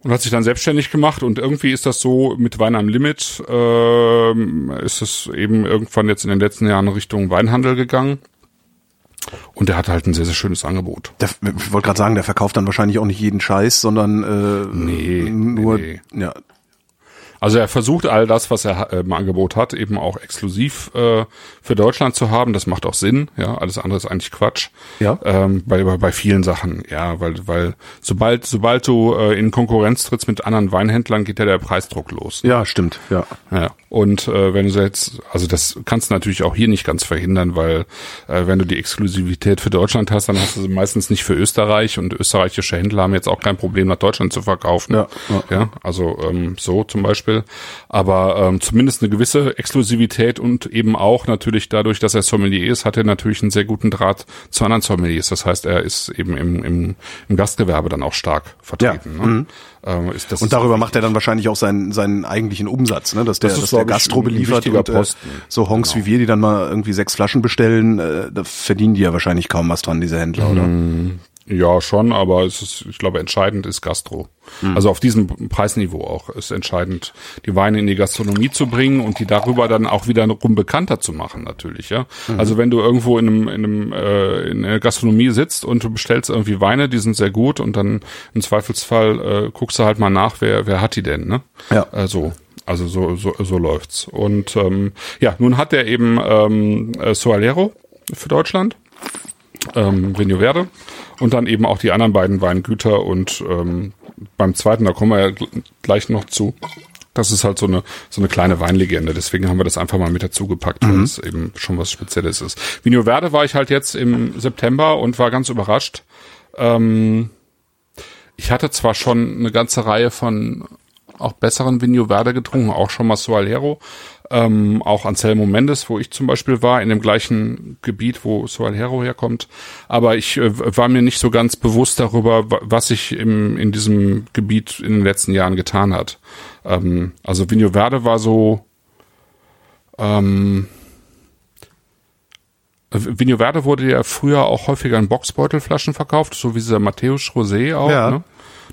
und hat sich dann selbstständig gemacht und irgendwie ist das so mit Wein am Limit ähm, ist es eben irgendwann jetzt in den letzten Jahren Richtung Weinhandel gegangen. Und der hat halt ein sehr sehr schönes Angebot. Der, ich wollte gerade sagen, der verkauft dann wahrscheinlich auch nicht jeden Scheiß, sondern äh, Nee, nur nee, ja Also er versucht all das, was er äh, im Angebot hat, eben auch exklusiv äh, für Deutschland zu haben. Das macht auch Sinn. Ja, alles andere ist eigentlich Quatsch. Ja. Ähm, bei, bei vielen Sachen. Ja, weil weil sobald sobald du äh, in Konkurrenz trittst mit anderen Weinhändlern, geht ja der Preisdruck los. ja stimmt ja Ja. Und äh, wenn du jetzt, also das kannst du natürlich auch hier nicht ganz verhindern, weil äh, wenn du die Exklusivität für Deutschland hast, dann hast du sie meistens nicht für Österreich und österreichische Händler haben jetzt auch kein Problem, nach Deutschland zu verkaufen. Ja, ja. ja also ähm, so zum Beispiel. Aber ähm, zumindest eine gewisse Exklusivität und eben auch natürlich dadurch, dass er Sommelier ist, hat er natürlich einen sehr guten Draht zu anderen Sommeliers. Das heißt, er ist eben im, im, im Gastgewerbe dann auch stark vertreten. Ja. Ne? Ähm, ist das und darüber macht er dann wahrscheinlich auch seinen seinen eigentlichen Umsatz, ne? dass der, Das ist, dass der Gastro beliefert und äh, so Honks wie wir, die dann mal irgendwie sechs Flaschen bestellen, äh, da verdienen die ja wahrscheinlich kaum was dran, diese Händler, oder? Ja, schon, aber es ist, ich glaube, entscheidend ist Gastro. Also auf diesem Preisniveau auch ist entscheidend, die Weine in die Gastronomie zu bringen und die darüber dann auch wiederum bekannter zu machen, natürlich, ja. Also wenn du irgendwo in einem, in einem, äh, in einer Gastronomie sitzt und du bestellst irgendwie Weine, die sind sehr gut und dann im Zweifelsfall äh, guckst du halt mal nach, wer, wer hat die denn, ne? Ja. Äh, so. Also so, so, so läuft's. Und ähm, ja, nun hat er eben ähm, äh, Soalero für Deutschland ähm, Vinho Verde und dann eben auch die anderen beiden Weingüter und ähm, beim zweiten, da kommen wir ja gl- gleich noch zu. Das ist halt so eine so eine kleine Weinlegende. Deswegen haben wir das einfach mal mit dazu gepackt, weil es eben schon was Spezielles ist. Vinho Verde war ich halt jetzt im September und war ganz überrascht. Ähm, ich hatte zwar schon eine ganze Reihe von auch besseren Vigno Verde getrunken, auch schon mal Soalero, ähm, auch Anselmo Mendes, wo ich zum Beispiel war, in dem gleichen Gebiet, wo Soalero herkommt. Aber ich äh, war mir nicht so ganz bewusst darüber, was sich im, in diesem Gebiet in den letzten Jahren getan hat. Ähm, also Vigno Verde war so, ähm, Vigno Verde wurde ja früher auch häufiger in Boxbeutelflaschen verkauft, so wie dieser Matthäus Rosé auch. Ja. Ne?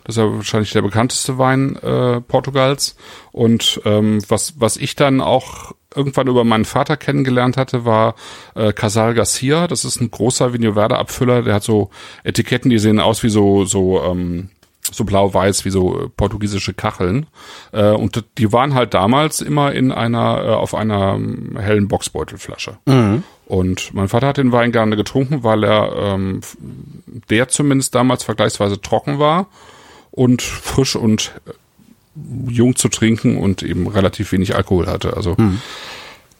Das ist ja wahrscheinlich der bekannteste Wein äh, Portugals. Und ähm, was, was ich dann auch irgendwann über meinen Vater kennengelernt hatte, war äh, Casal Garcia. Das ist ein großer Vigno Verde Abfüller. Der hat so Etiketten, die sehen aus wie so so ähm, so blau-weiß wie so portugiesische Kacheln. Äh, und die waren halt damals immer in einer, äh, auf einer ähm, hellen Boxbeutelflasche. Mhm. Und mein Vater hat den Wein gerne getrunken, weil er ähm, der zumindest damals vergleichsweise trocken war und frisch und äh, jung zu trinken und eben relativ wenig Alkohol hatte. Also mhm.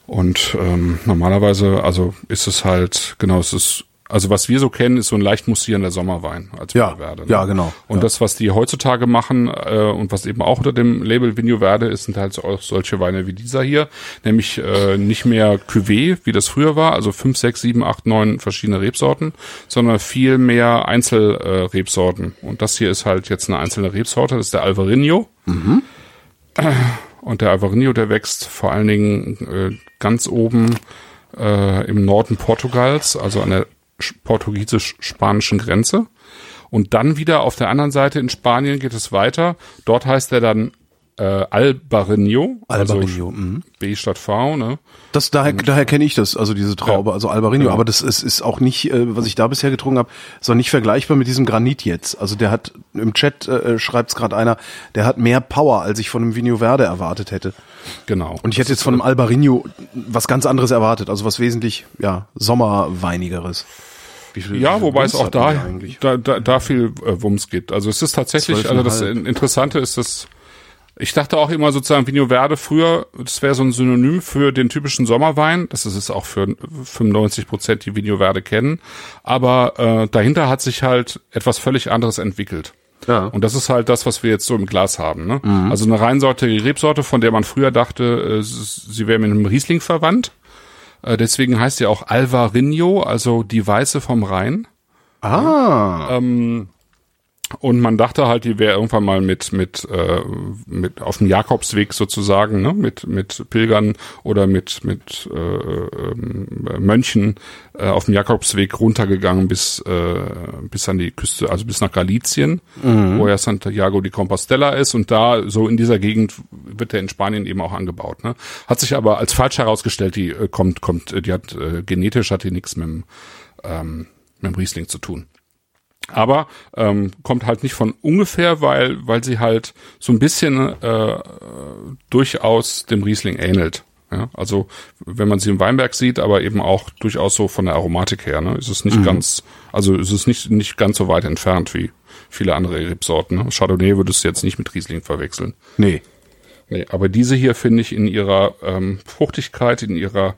und ähm, normalerweise, also ist es halt, genau, es ist also was wir so kennen, ist so ein leicht mussierender Sommerwein als ja, Verde. Ne? Ja, genau. Und ja. das, was die heutzutage machen äh, und was eben auch unter dem Label Vigno Verde ist, sind halt auch solche Weine wie dieser hier, nämlich äh, nicht mehr Cuvée, wie das früher war, also fünf, sechs, sieben, acht, neun verschiedene Rebsorten, sondern viel mehr Einzelrebsorten. Äh, und das hier ist halt jetzt eine einzelne Rebsorte, das ist der Alvarinho. Mhm. Und der Alvarinho, der wächst vor allen Dingen äh, ganz oben äh, im Norden Portugals, also an der portugiesisch-spanischen Grenze. Und dann wieder auf der anderen Seite in Spanien geht es weiter. Dort heißt er dann äh, Albarino, Albarino, also mhm. B statt V, ne? Das daher, daher kenne ich das, also diese Traube, ja. also Albarino, ja. aber das ist, ist auch nicht, äh, was ich da bisher getrunken habe, ist auch nicht vergleichbar mit diesem Granit jetzt. Also der hat im Chat äh, schreibt es gerade einer, der hat mehr Power, als ich von einem Vino Verde erwartet hätte. Genau. Und ich hätte jetzt von einem Albarino was ganz anderes erwartet, also was wesentlich ja sommerweinigeres ja, wobei es auch da, da, da, da viel äh, Wumms gibt. Also es ist tatsächlich, also das Interessante ist, dass ich dachte auch immer sozusagen Vino Verde früher, das wäre so ein Synonym für den typischen Sommerwein. Das ist es auch für 95 Prozent, die Vino Verde kennen. Aber äh, dahinter hat sich halt etwas völlig anderes entwickelt. Ja. Und das ist halt das, was wir jetzt so im Glas haben. Ne? Mhm. Also eine reinsortige Rebsorte, von der man früher dachte, äh, sie wäre mit einem Riesling verwandt. Äh, deswegen heißt sie auch Alvarinho, also die Weiße vom Rhein. Ah. Ähm, und man dachte halt, die wäre irgendwann mal mit mit äh, mit auf dem Jakobsweg sozusagen, ne, mit mit Pilgern oder mit mit äh, äh, Mönchen äh, auf dem Jakobsweg runtergegangen bis äh, bis an die Küste, also bis nach Galizien, mhm. wo ja Santiago de Compostela ist und da so in dieser Gegend wird der in Spanien eben auch angebaut. Ne? Hat sich aber als falsch herausgestellt, die äh, kommt kommt, die hat äh, genetisch hat die nichts mit dem ähm, mit dem Riesling zu tun aber ähm, kommt halt nicht von ungefähr, weil weil sie halt so ein bisschen äh, durchaus dem Riesling ähnelt. Ja, also wenn man sie im Weinberg sieht, aber eben auch durchaus so von der Aromatik her, ne, ist es nicht mhm. ganz, also ist es nicht nicht ganz so weit entfernt wie viele andere Rebsorten. Ne? Chardonnay würdest du jetzt nicht mit Riesling verwechseln. Nee. Nee, aber diese hier finde ich in ihrer ähm, Fruchtigkeit, in ihrer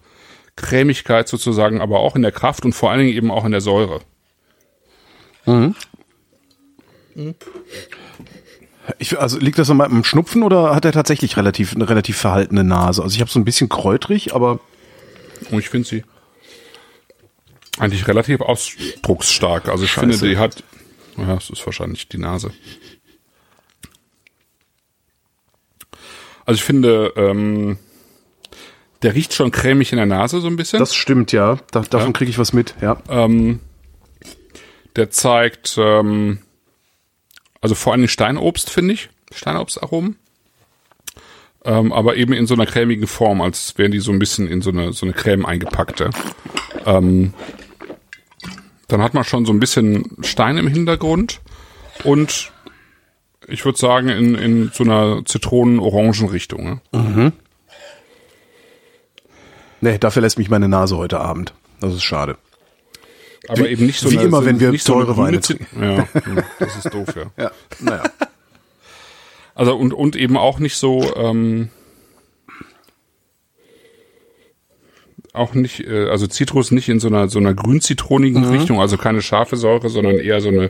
Cremigkeit sozusagen, aber auch in der Kraft und vor allen Dingen eben auch in der Säure. Mhm. Ich, also liegt das an meinem Schnupfen oder hat er tatsächlich relativ eine relativ verhaltene Nase? Also ich habe so ein bisschen kräutrig, aber oh, ich finde sie eigentlich relativ ausdrucksstark. Also ich Scheiße. finde, die hat ja, es ist wahrscheinlich die Nase. Also ich finde, ähm, der riecht schon cremig in der Nase so ein bisschen. Das stimmt, ja. Da, davon ja. kriege ich was mit, ja. Ähm, der zeigt, ähm, also vor allem Steinobst, finde ich. Steinobstaromen. Ähm, aber eben in so einer cremigen Form, als wären die so ein bisschen in so eine, so eine Creme eingepackte. Ähm, dann hat man schon so ein bisschen Stein im Hintergrund und ich würde sagen in, in so einer Zitronen-Orangen-Richtung. Ne? Mhm. Nee, dafür lässt mich meine Nase heute Abend. Das ist schade. Aber wie, eben nicht so Wie eine, immer, wenn wir teure so Weine trinken. Ja, das ist doof, ja. ja, naja. Also und, und eben auch nicht so, ähm, auch nicht, äh, also Zitrus nicht in so einer so einer grün-zitronigen mhm. Richtung, also keine scharfe Säure, sondern eher so eine,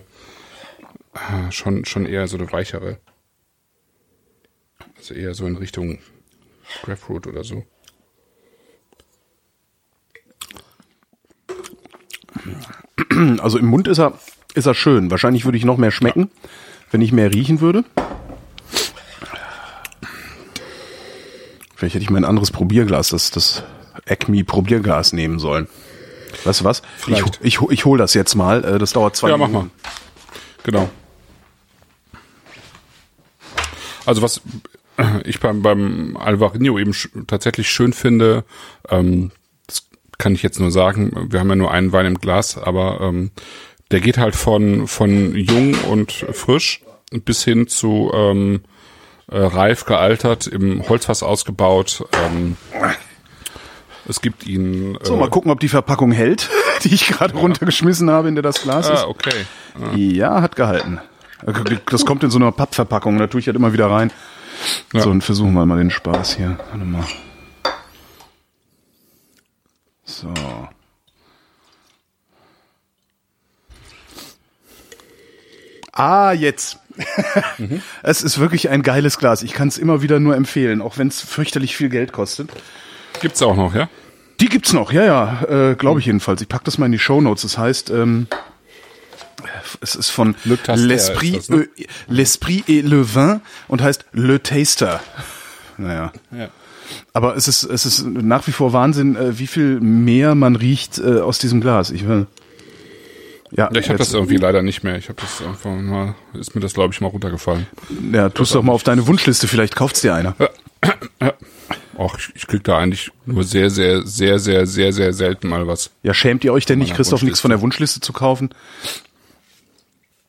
äh, schon, schon eher so eine weichere. Also eher so in Richtung Grapefruit oder so. Also im Mund ist er, ist er schön. Wahrscheinlich würde ich noch mehr schmecken, wenn ich mehr riechen würde. Vielleicht hätte ich mal ein anderes Probierglas, das, das Acme Probierglas nehmen sollen. Weißt du was? Ich, Vielleicht. ich, ich hol das jetzt mal. äh, Das dauert zwei Ja, mach Minuten. mal. Genau. Also was ich beim, beim Alvarinho eben sch tatsächlich schön finde, ähm, kann ich jetzt nur sagen, wir haben ja nur einen Wein im Glas, aber ähm, der geht halt von, von jung und frisch bis hin zu ähm, äh, reif gealtert, im Holzfass ausgebaut. Ähm, es gibt ihn. So, mal gucken, ob die Verpackung hält, die ich gerade runtergeschmissen habe, in der das Glas Ah, ist. okay. Ja, hat gehalten. Das kommt in so einer Pappverpackung, da tue ich halt immer wieder rein. Ja. So, und versuchen wir mal den Spaß hier. Warte mal. So. Ah, jetzt. Es ist wirklich ein geiles Glas. Ich kann es immer wieder nur empfehlen, auch wenn es fürchterlich viel Geld kostet. Gibt's auch noch, ja? Die gibt's noch, ja, ja, äh, glaube ich jedenfalls. Ich pack das mal in die Shownotes. Das heißt, ähm, es ist von L'Esprit ne? äh, L'Esprit et le Vin und heißt Le Taster. Naja. Ja. Aber es ist, es ist nach wie vor Wahnsinn, äh, wie viel mehr man riecht äh, aus diesem Glas. Ich will. Ja, Ja, ich habe das irgendwie leider nicht mehr. Ich habe das einfach mal, ist mir das glaube ich mal runtergefallen. Ja, tust doch mal auf deine Wunschliste, vielleicht kauft's dir einer. Auch ich, ich krieg da eigentlich nur sehr, sehr, sehr, sehr, sehr, sehr selten mal was. Ja, schämt ihr euch denn nicht, Christoph, nichts von der Wunschliste zu kaufen?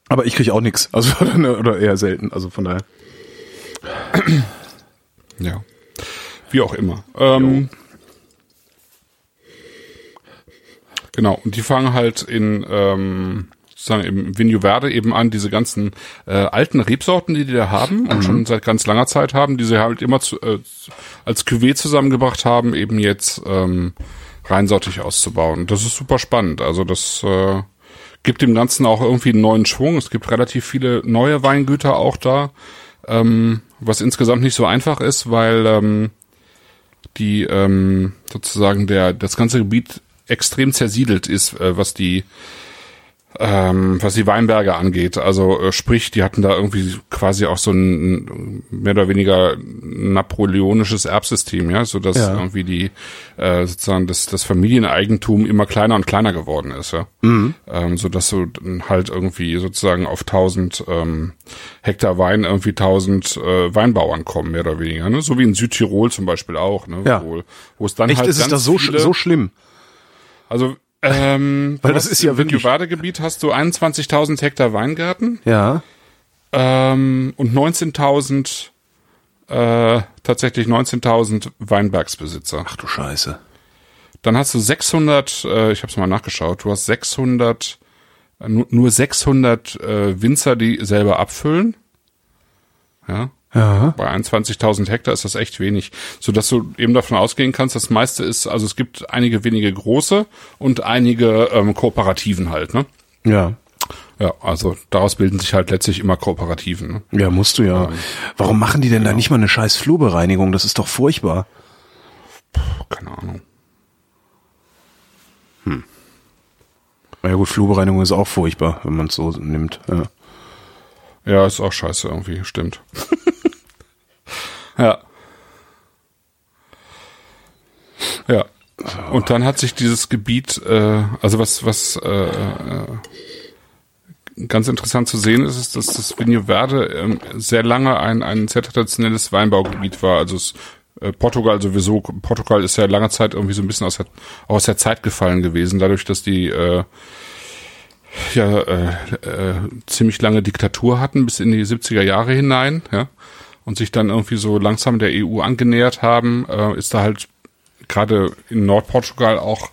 Aber ich krieg auch nichts. Also, oder eher selten. Also von daher. Ja. Wie auch immer. Ähm, genau, und die fangen halt in ähm, sozusagen im Vigno Verde eben an, diese ganzen äh, alten Rebsorten, die die da haben und schon seit ganz langer Zeit haben, die sie halt immer zu, äh, als Cuvée zusammengebracht haben, eben jetzt ähm, reinsortig auszubauen. Das ist super spannend. Also das äh, gibt dem Ganzen auch irgendwie einen neuen Schwung. Es gibt relativ viele neue Weingüter auch da, ähm, was insgesamt nicht so einfach ist, weil ähm, die ähm, sozusagen der das ganze Gebiet extrem zersiedelt ist, äh, was die ähm, was die Weinberge angeht. Also äh, sprich, die hatten da irgendwie quasi auch so ein mehr oder weniger napoleonisches Erbsystem, ja, so dass Ja. irgendwie die äh, sozusagen das, das Familieneigentum immer kleiner und kleiner geworden ist, ja. Ähm, so dass so dann halt irgendwie sozusagen auf 1000 ähm, Hektar Wein irgendwie 1000 äh, Weinbauern kommen, mehr oder weniger, ne? So wie in Südtirol zum Beispiel auch, ne? Ja. Wo, wo es dann Echt, halt ist es da so, sch- so schlimm? also ähm, Weil das hast ist ja im wirklich- Vigno-Verde-Gebiet hast du 21.000 Hektar Weingärten Ja. ähm, und 19.000 äh, tatsächlich 19.000 Weinbergsbesitzer. Ach du Scheiße. Dann hast du 600, äh, ich habe es mal nachgeschaut, du hast 600 äh, nur, nur 600 äh, Winzer, die selber abfüllen. Ja. Ja. Bei 21.000 Hektar ist das echt wenig, so dass du eben davon ausgehen kannst, das meiste ist, also es gibt einige wenige große und einige ähm, Kooperativen halt, ne? Ja. Ja, also daraus bilden sich halt letztlich immer Kooperativen. Ne? Ja, musst du ja. Warum machen die denn da nicht mal eine scheiß Flurbereinigung? Das ist doch furchtbar. Keine Ahnung. Na ja gut, Flurbereinigung ist auch furchtbar, wenn man es so nimmt. Ja. Ja, ist auch scheiße irgendwie, stimmt. ja. Ja. Und dann hat sich dieses Gebiet, äh, also was, was äh, äh, ganz interessant zu sehen ist, ist, dass das Vinho Verde ähm, sehr lange ein, ein sehr traditionelles Weinbaugebiet war. Also es, äh, Portugal sowieso, Portugal ist ja lange Zeit irgendwie so ein bisschen aus der, aus der Zeit gefallen gewesen, dadurch, dass die äh, ja äh, äh, ziemlich lange Diktatur hatten bis in die 70er Jahre hinein, ja, und sich dann irgendwie so langsam der EU angenähert haben, äh, ist da halt gerade in Nordportugal auch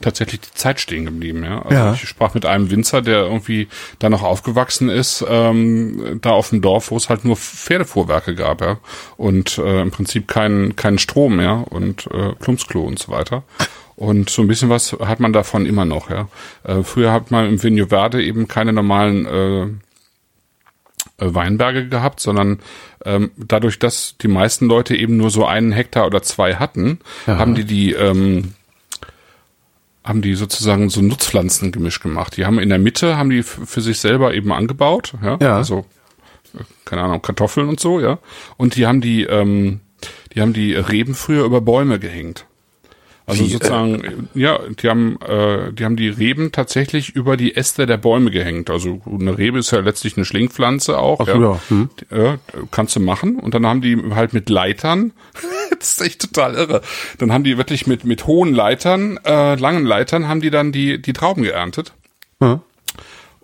tatsächlich die Zeit stehen geblieben, ja. Also Ja. ich sprach mit einem Winzer, der irgendwie da noch aufgewachsen ist, ähm, da auf dem Dorf, wo es halt nur Pferdefuhrwerke gab, ja. Und äh, im Prinzip keinen keinen Strom, ja, und äh, Plumpsklo und so weiter. Und so ein bisschen was hat man davon immer noch, ja. Äh, früher hat man im Vigno Verde eben keine normalen äh, äh, Weinberge gehabt, sondern ähm, dadurch, dass die meisten Leute eben nur so einen Hektar oder zwei hatten, Ja. haben die die ähm, haben die sozusagen so Nutzpflanzengemisch gemacht. Die haben in der Mitte haben die für sich selber eben angebaut, ja, Ja. also äh, keine Ahnung Kartoffeln und so, ja, und die haben die ähm, die haben die Reben früher über Bäume gehängt. Also Wie, sozusagen, ja, die haben, äh, die haben die Reben tatsächlich über die Äste der Bäume gehängt. Also eine Rebe ist ja letztlich eine Schlingpflanze auch. Ach ja. ja, hm. Ja, kannst du machen. Und dann haben die halt mit Leitern, das ist echt total irre. Dann haben die wirklich mit, mit hohen Leitern, äh, langen Leitern, haben die dann die, die Trauben geerntet. Ja.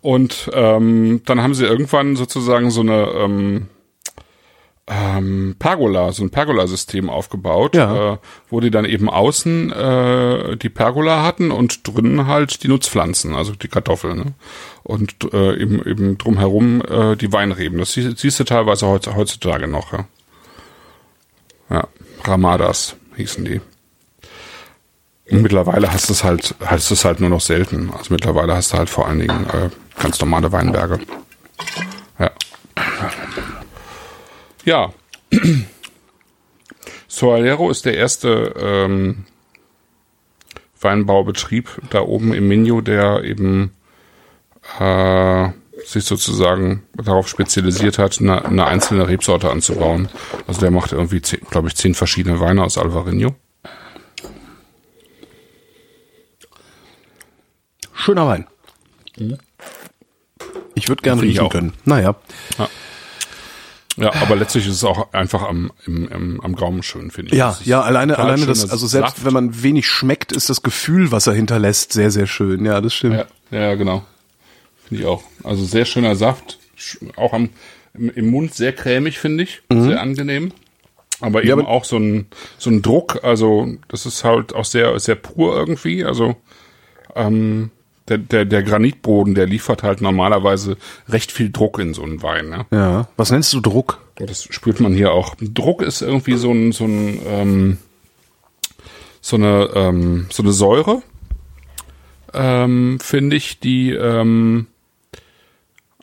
Und ähm, dann haben sie irgendwann sozusagen so eine ähm, ähm, Pergola, so ein Pergola-System aufgebaut, Ja. äh, wo die dann eben außen äh, die Pergola hatten und drinnen halt die Nutzpflanzen, also die Kartoffeln. Ne? Und äh, eben, eben drumherum äh, die Weinreben. Das sie- siehst du teilweise heutz- heutzutage noch. Ja, ja Ramadas hießen die. Und mittlerweile hast du es halt, hast es halt nur noch selten. Also mittlerweile hast du halt vor allen Dingen äh, ganz normale Weinberge. Ja. Ja. Soalero ist der erste ähm, Weinbaubetrieb da oben im Minho, der eben äh, sich sozusagen darauf spezialisiert hat, eine, eine einzelne Rebsorte anzubauen. Also der macht irgendwie, glaube ich, zehn verschiedene Weine aus Alvarinho. Schöner Wein. Ich würde gern Finde ich riechen können. Naja. Ja, aber letztlich ist es auch einfach am, im, im, am Gaumen schön, finde ich. Ja, Das ja, alleine, alleine das, also selbst Saft. wenn man wenig schmeckt, ist das Gefühl, was er hinterlässt, sehr, sehr schön. Ja, das stimmt. Ja, ja, genau. Finde ich auch. Also sehr schöner Saft. Auch am, im, im Mund sehr cremig, finde ich. Sehr angenehm. Aber eben Mhm. aber- auch so ein, so ein Druck. Also, das ist halt auch sehr, sehr pur irgendwie. Also, ähm, der, der, der Granitboden, der liefert halt normalerweise recht viel Druck in so einen Wein. Ne? Ja. Was nennst du Druck? Das spürt man hier auch. Druck ist irgendwie so ein, so ein, ähm, so eine, ähm, so eine Säure, ähm, finde ich, die, ähm,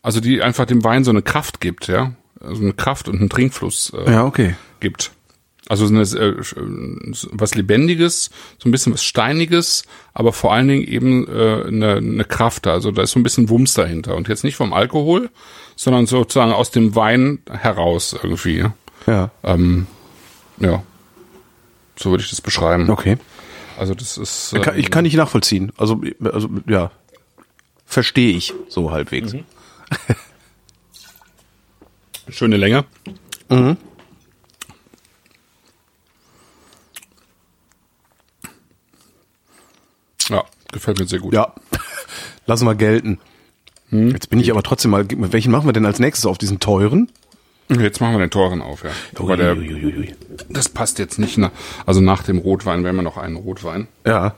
also die einfach dem Wein so eine Kraft gibt, ja, also eine Kraft und einen Trinkfluss äh, Ja, okay. gibt. Also so eine, äh, was Lebendiges, so ein bisschen was Steiniges, aber vor allen Dingen eben äh, eine, eine Kraft. Also da ist so ein bisschen Wumms dahinter. Und jetzt nicht vom Alkohol, sondern sozusagen aus dem Wein heraus irgendwie. ja. Ja. Ähm, ja. So würde ich das beschreiben. Okay. Also das ist. Kann, ich kann nicht nachvollziehen. Also, also ja. Verstehe ich so halbwegs. Mhm. schöne Länge. Ja, gefällt mir sehr gut. Ja. Lassen wir gelten. Jetzt bin ich aber trotzdem mal, welchen machen wir denn als nächstes auf diesen teuren? Jetzt machen wir den Toren auf, ja. Aber der, das passt jetzt nicht. Nach, also nach dem Rotwein werden wir noch einen Rotwein. Ja.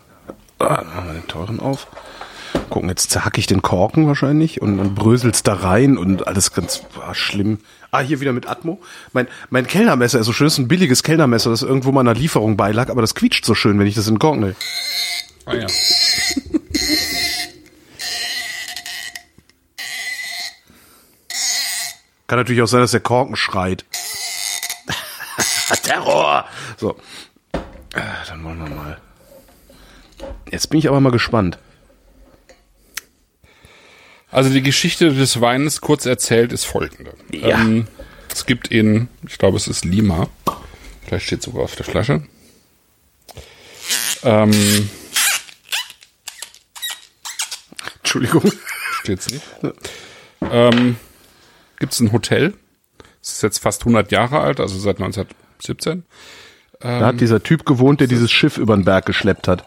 Ah, dann machen wir den teuren auf. Gucken, jetzt zerhack ich den Korken wahrscheinlich und dann bröselt's da rein und alles ganz boah, schlimm. Ah, hier wieder mit Atmo. Mein, mein Kellnermesser ist so schön, das ist ein billiges Kellnermesser, das irgendwo mal einer Lieferung beilag, aber das quietscht so schön, wenn ich das in den Korken will. Ah ja. Kann natürlich auch sein, dass der Korken schreit. Terror! So. Ah, Dann wollen wir mal. Jetzt bin ich aber mal gespannt. Also die Geschichte des Weines kurz erzählt ist folgende. Ja. Ähm, es gibt in, ich glaube es ist Lima, vielleicht steht sogar auf der Flasche. Ähm, Entschuldigung. steht's nicht. Ähm, gibt es ein Hotel. Es ist jetzt fast 100 Jahre alt, also seit 1917. Da hat dieser Typ gewohnt, der dieses Schiff über den Berg geschleppt hat.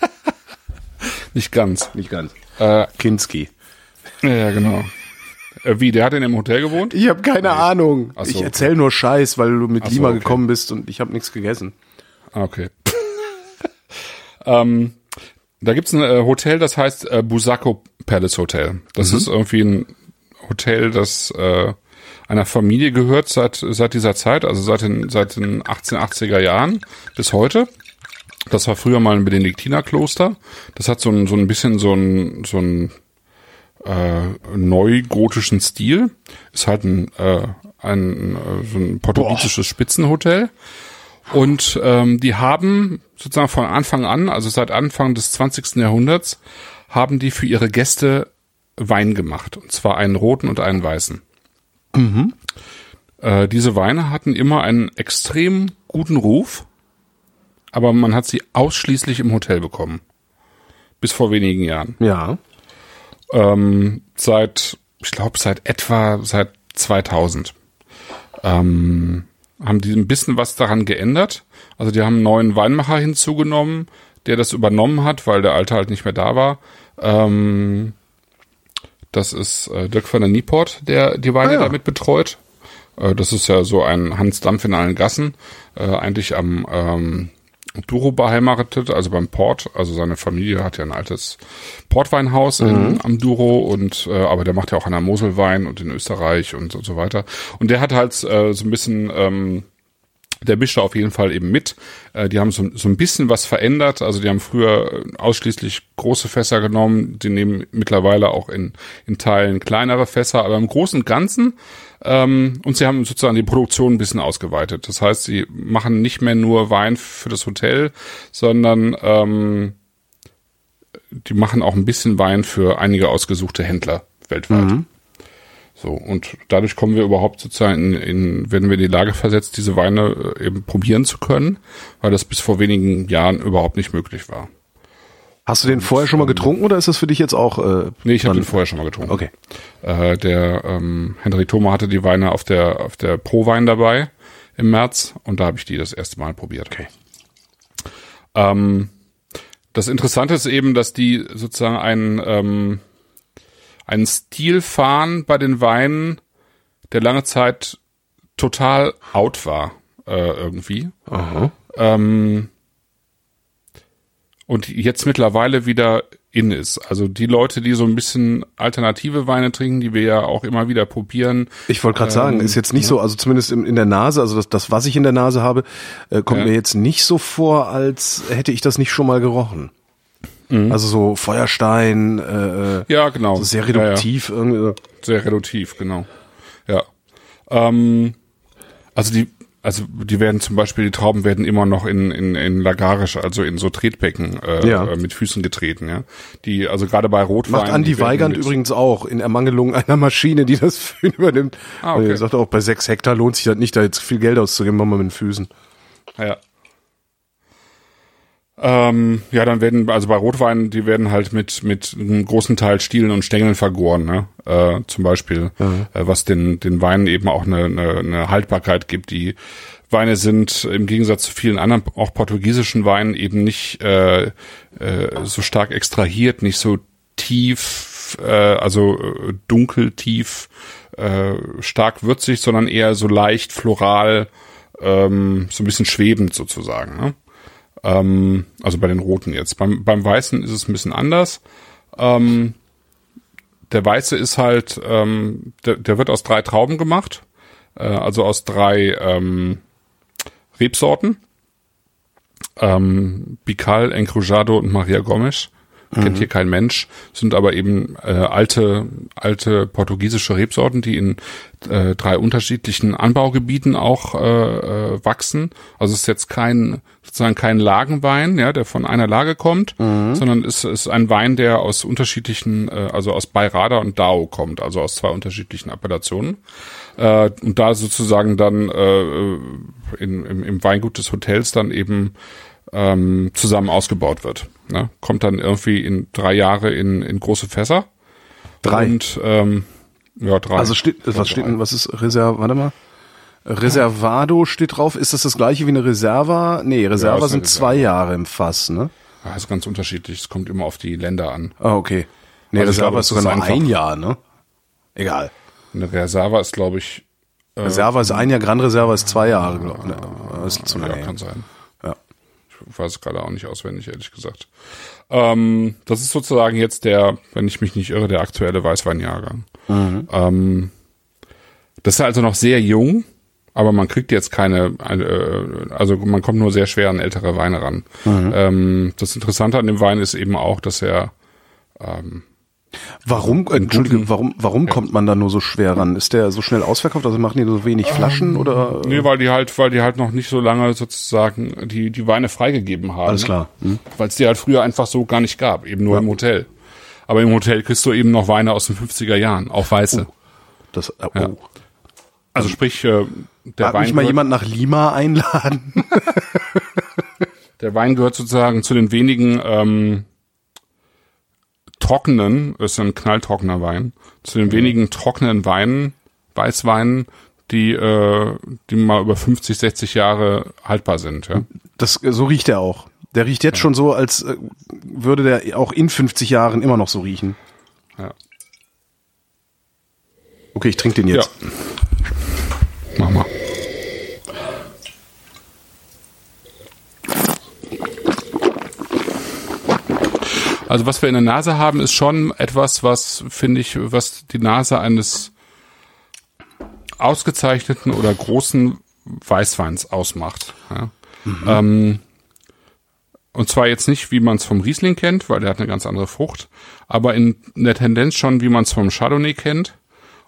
Nicht ganz. Nicht ganz. Äh, Kinski. ja, genau. Äh, wie, der hat in dem Hotel gewohnt? Ich habe keine Ahnung. Ach so, ich okay. erzähl nur Scheiß, weil du mit Ach so, Lima okay. gekommen bist und ich habe nichts gegessen. Ah, okay. ähm, da gibt's ein äh, Hotel, das heißt äh, Busako Palace Hotel. Das ist irgendwie ein Hotel, das äh, einer Familie gehört seit seit dieser Zeit, also seit den seit den 1880er Jahren bis heute. Das war früher mal ein Benediktinerkloster. Das hat so ein so ein bisschen so ein so ein äh, neugotischen Stil. Ist halt ein, äh, ein, äh, so ein portugiesisches Boah. Spitzenhotel. Und ähm, die haben sozusagen von Anfang an, also seit Anfang des 20. Jahrhunderts, haben die für ihre Gäste Wein gemacht. Und zwar einen roten und einen weißen. Mhm. Äh, diese Weine hatten immer einen extrem guten Ruf, aber man hat sie ausschließlich im Hotel bekommen. Bis vor wenigen Jahren. Ja. Ähm, seit, ich glaube, seit etwa seit 2000 ähm, haben die ein bisschen was daran geändert. Also die haben einen neuen Weinmacher hinzugenommen, der das übernommen hat, weil der alte halt nicht mehr da war. Ähm, das ist äh, Dirk van der Nieport, der die Weine ah, ja. damit betreut. Äh, das ist ja so ein Hans Dampf in allen Gassen, äh, eigentlich am ähm, Duro beheimatet, also beim Port. Also seine Familie hat ja ein altes Portweinhaus mhm. in, am Duro und äh, aber der macht ja auch an der Moselwein und in Österreich und, und so weiter. Und der hat halt äh, so ein bisschen ähm, der mischte auf jeden Fall eben mit. Äh, die haben so, so ein bisschen was verändert. Also die haben früher ausschließlich große Fässer genommen. Die nehmen mittlerweile auch in, in Teilen kleinere Fässer. Aber im Großen und Ganzen ähm, und sie haben sozusagen die Produktion ein bisschen ausgeweitet. Das heißt, sie machen nicht mehr nur Wein für das Hotel, sondern ähm, die machen auch ein bisschen Wein für einige ausgesuchte Händler weltweit. Mhm. So, und dadurch kommen wir überhaupt sozusagen in, in, werden wir in die Lage versetzt, diese Weine äh, eben probieren zu können, weil das bis vor wenigen Jahren überhaupt nicht möglich war. Hast du den vorher schon mal getrunken oder ist das für dich jetzt auch? Äh, nee, ich habe den vorher schon mal getrunken. Okay. Äh, der ähm, Henrik Thoma hatte die Weine auf der auf der Pro Wein dabei im März und da habe ich die das erste Mal probiert. Okay. Ähm, das Interessante ist eben, dass die sozusagen einen ähm, einen Stil fahren bei den Weinen, der lange Zeit total out war äh, irgendwie. Aha. Ähm, und jetzt mittlerweile wieder in ist. Also die Leute, die so ein bisschen alternative Weine trinken, die wir ja auch immer wieder probieren. Ich wollte gerade ähm, sagen, ist jetzt nicht ja. so, also zumindest in, in, der Nase, also das, das, was ich in der Nase habe, äh, kommt ja. mir jetzt nicht so vor, als hätte ich das nicht schon mal gerochen. Mhm. Also so Feuerstein, äh, äh ja genau, so sehr reduktiv ja, irgendwie. Sehr reduktiv, genau. Ja. Ähm, also die also die werden zum Beispiel, die Trauben werden immer noch in, in, in Lagarisch, also in so Tretbecken äh, ja. Äh, mit Füßen getreten, ja. Die, also gerade bei Rotwein. Macht Andi Weigand übrigens auch, in Ermangelung einer Maschine, die das Fühlen übernimmt. Ah, okay. Er sagt auch, bei sechs Hektar lohnt sich das nicht, da jetzt viel Geld auszugeben, machen wir mit den Füßen. Ja. Ähm, ja, dann werden, also bei Rotwein, die werden halt mit, mit einem großen Teil Stielen und Stängeln vergoren, ne? Äh, zum Beispiel, mhm. äh, was den, den Weinen eben auch eine, eine, eine Haltbarkeit gibt. Die Weine sind im Gegensatz zu vielen anderen, auch portugiesischen Weinen, eben nicht äh, äh, so stark extrahiert, nicht so tief, äh, also äh, dunkel, tief, äh, stark würzig, sondern eher so leicht floral, ähm, so ein bisschen schwebend sozusagen. Ne? Ähm, also bei den roten jetzt. Beim, beim weißen ist es ein bisschen anders. Ähm, der weiße ist halt, ähm, der, der wird aus drei Trauben gemacht, äh, also aus drei ähm, Rebsorten. Ähm, Bical, Encruzado und Maria Gomes. Mhm. Kennt hier kein Mensch, sind aber eben äh, alte, alte portugiesische Rebsorten, die in äh, drei unterschiedlichen Anbaugebieten auch äh, äh, wachsen. Also es ist jetzt kein sozusagen kein Lagenwein, ja, der von einer Lage kommt, mhm. sondern es ist ein Wein, der aus unterschiedlichen, äh, also aus Bayrada und Dao kommt, also aus zwei unterschiedlichen Appellationen. Äh, und da sozusagen dann äh, in, im, im Weingut des Hotels dann eben ähm, zusammen ausgebaut wird. Ne? Kommt dann irgendwie in drei Jahre in, in große Fässer. Drei. Und ähm, ja, drei. Also steht, was steht denn, was ist Reserve, warte mal. Reservado steht drauf. Ist das das gleiche wie eine Reserva? Nee, Reserva ja, sind Reserva. zwei Jahre im Fass, ne? Ja, ist ganz unterschiedlich. Es kommt immer auf die Länder an. Ah, okay. Nee, also Reserva glaube, ist sogar nur ein Jahr, ne? Egal. Eine Reserva ist, glaube ich. Äh, Reserva ist ein Jahr, Gran Reserva ist zwei Jahre, glaube ich. Ne, ist zu lange. Ja, kann sein. Weiß es gerade auch nicht auswendig, ehrlich gesagt. Ähm, das ist sozusagen jetzt der, wenn ich mich nicht irre, der aktuelle Weißweinjahrgang. Mhm. Ähm, das ist also noch sehr jung aber man kriegt jetzt keine, äh, also man kommt nur sehr schwer an ältere Weine ran. Mhm. Ähm, das Interessante an dem Wein ist eben auch, dass er ähm, Warum, äh, Entschuldige, warum, warum ja. kommt man da nur so schwer ran? Ist der so schnell ausverkauft? Also machen die so wenig Flaschen ähm, oder? Nee, weil die halt, weil die halt noch nicht so lange sozusagen die, die Weine freigegeben haben. Alles klar. Hm. Weil es die halt früher einfach so gar nicht gab, eben nur ja. im Hotel. Aber im Hotel kriegst du eben noch Weine aus den 50er Jahren, auch weiße. Oh. Das, äh, oh. Ja. Also sprich, äh, der Darf Wein. Mich mal jemand nach Lima einladen? der Wein gehört sozusagen zu den wenigen ähm, trockenen, ist ein knalltrockener Wein, zu den wenigen trockenen Weinen, Weißweinen, die, äh, die mal über 50, 60 Jahre haltbar sind. Ja? Das, so riecht er auch. Der riecht jetzt ja. schon so, als äh, würde der auch in 50 Jahren immer noch so riechen. Ja. Okay, ich trinke den jetzt. Ja. Mach mal. Also was wir in der Nase haben, ist schon etwas, was, finde ich, was die Nase eines ausgezeichneten oder großen Weißweins ausmacht. Ja. Mhm. Ähm, und zwar jetzt nicht, wie man es vom Riesling kennt, weil der hat eine ganz andere Frucht, aber in der Tendenz schon, wie man es vom Chardonnay kennt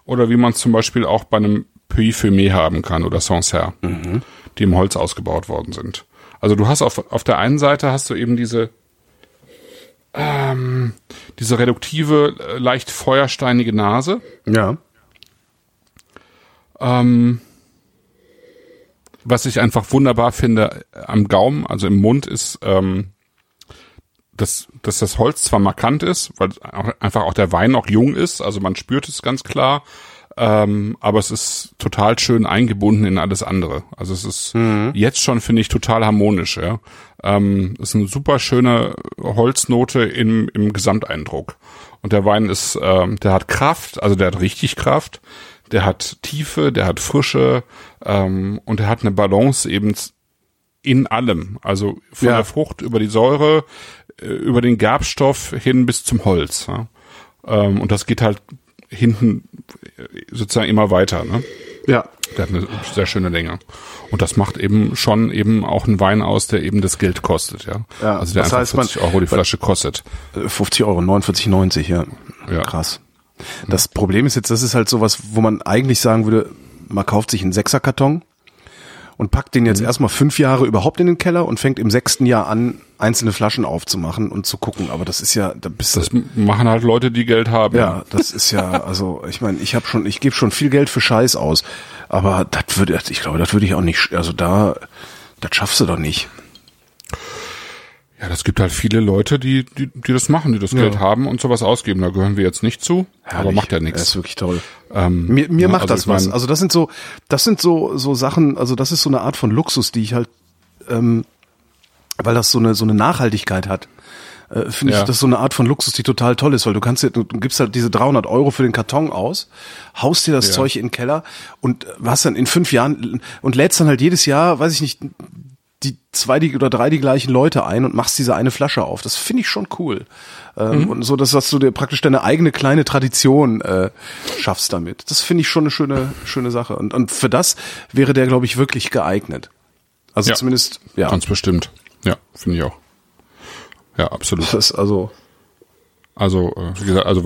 oder wie man es zum Beispiel auch bei einem Puy Fumé haben kann oder Sancerre, mhm. die im Holz ausgebaut worden sind. Also du hast auf, auf der einen Seite hast du eben diese ähm, diese reduktive, äh, leicht feuersteinige Nase. Ja. Ähm, was ich einfach wunderbar finde am Gaumen, also im Mund, ist, ähm, dass, dass das Holz zwar markant ist, weil auch, einfach auch der Wein noch jung ist, also man spürt es ganz klar, ähm, aber es ist total schön eingebunden in alles andere. Also es ist mhm. jetzt schon, finde ich, total harmonisch. Ja. Ähm, ist eine super schöne Holznote im, im Gesamteindruck. Und der Wein ist, ähm, der hat Kraft, also der hat richtig Kraft, der hat Tiefe, der hat Frische ähm, und der hat eine Balance eben in allem. Also von ja. der Frucht über die Säure, äh, über den Gerbstoff hin bis zum Holz. Ja. Ähm, und das geht halt hinten sozusagen immer weiter. Ne? Ja. Der hat eine sehr schöne Länge. Und das macht eben schon eben auch einen Wein aus, der eben das Geld kostet, ja. ja also der einfach heißt 40 man, Euro die Flasche kostet. 50 Euro, 49,90, ja. ja. Krass. Das ja. Problem ist jetzt, das ist halt sowas, wo man eigentlich sagen würde, man kauft sich einen Sechserkarton und packt den jetzt mhm. erstmal fünf Jahre überhaupt in den Keller und fängt im sechsten Jahr an, einzelne Flaschen aufzumachen und zu gucken. Aber das ist ja, da bist das machen halt Leute, die Geld haben. Ja, das ist ja, also ich meine, ich habe schon, ich gebe schon viel Geld für Scheiß aus, aber das würde, ich glaube, das würde ich auch nicht, also da, das schaffst du doch nicht. Ja, das gibt halt viele Leute, die, die, die das machen, die das ja. Geld haben und sowas ausgeben. Da gehören wir jetzt nicht zu, Herrlich. aber macht ja nichts. Das ist wirklich toll. Ähm, mir mir ja, macht also das was. Also das sind so, das sind so so Sachen. Also das ist so eine Art von Luxus, die ich halt, ähm, weil das so eine so eine Nachhaltigkeit hat. Äh, Finde ja. ich das so eine Art von Luxus, die total toll ist, weil du kannst dir, du gibst halt diese 300 Euro für den Karton aus, haust dir das ja. Zeug in den Keller und hast dann in fünf Jahren und lädst dann halt jedes Jahr, weiß ich nicht, die zwei die, oder drei die gleichen Leute ein und machst diese eine Flasche auf. Das finde ich schon cool. Ähm, mhm. Und so, dass, dass du dir praktisch deine eigene kleine Tradition äh, schaffst damit. Das finde ich schon eine schöne, schöne Sache. Und, und für das wäre der, glaube ich, wirklich geeignet. Also ja, zumindest, ja. Ganz bestimmt. Ja, finde ich auch. Ja, absolut. Das ist also. Also, äh, wie gesagt, also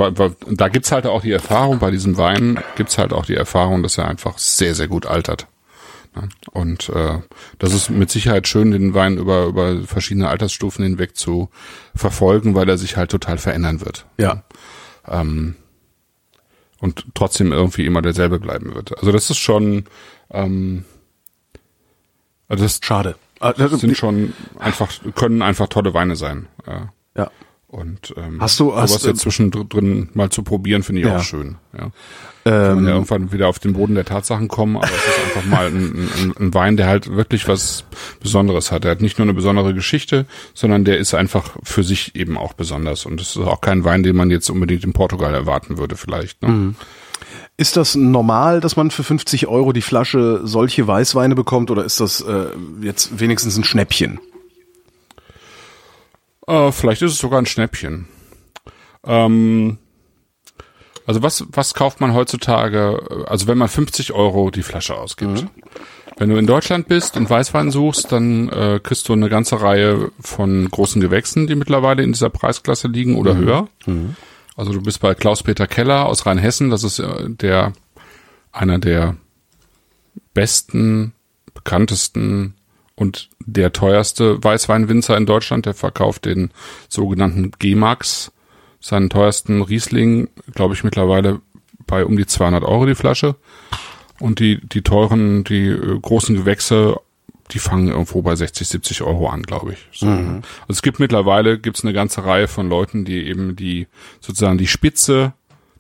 da gibt's halt auch die Erfahrung, bei diesem Wein gibt's halt auch die Erfahrung, dass er einfach sehr, sehr gut altert. Und äh, das ist mit Sicherheit schön, den Wein über, über verschiedene Altersstufen hinweg zu verfolgen, weil er sich halt total verändern wird. Ja. Ähm, und trotzdem irgendwie immer derselbe bleiben wird. Also das ist schon ähm, also das schade. Das ah, sind schon einfach, können einfach tolle Weine sein. Ja. ja. Und ähm, hast du hast, sowas jetzt zwischendrin mal zu probieren, finde ich ja. auch schön. Ja. Ähm, ja irgendwann wieder auf den Boden der Tatsachen kommen, aber es ist einfach mal ein, ein, ein, Wein, der halt wirklich was Besonderes hat. Er hat nicht nur eine besondere Geschichte, sondern der ist einfach für sich eben auch besonders. Und es ist auch kein Wein, den man jetzt unbedingt in Portugal erwarten würde, vielleicht. Ne? Mhm. Ist das normal, dass man für 50 Euro die Flasche solche Weißweine bekommt oder ist das äh, jetzt wenigstens ein Schnäppchen? Äh, vielleicht ist es sogar ein Schnäppchen. Ähm, also was, was kauft man heutzutage, also wenn man 50 Euro die Flasche ausgibt? Mhm. Wenn du in Deutschland bist und Weißwein suchst, dann äh, kriegst du eine ganze Reihe von großen Gewächsen, die mittlerweile in dieser Preisklasse liegen oder mhm. höher. Mhm. Also du bist bei Klaus-Peter Keller aus Rheinhessen. Das ist äh, der einer der besten, bekanntesten und der teuerste Weißweinwinzer in Deutschland. Der verkauft den sogenannten G-Max, seinen teuersten Riesling, glaube ich, mittlerweile bei um die 200 Euro die Flasche. Und die, die teuren, die äh, großen Gewächse, die fangen irgendwo bei 60, 70 Euro an, glaube ich. So. Mhm. Also es gibt mittlerweile, gibt's eine ganze Reihe von Leuten, die eben die, sozusagen die Spitze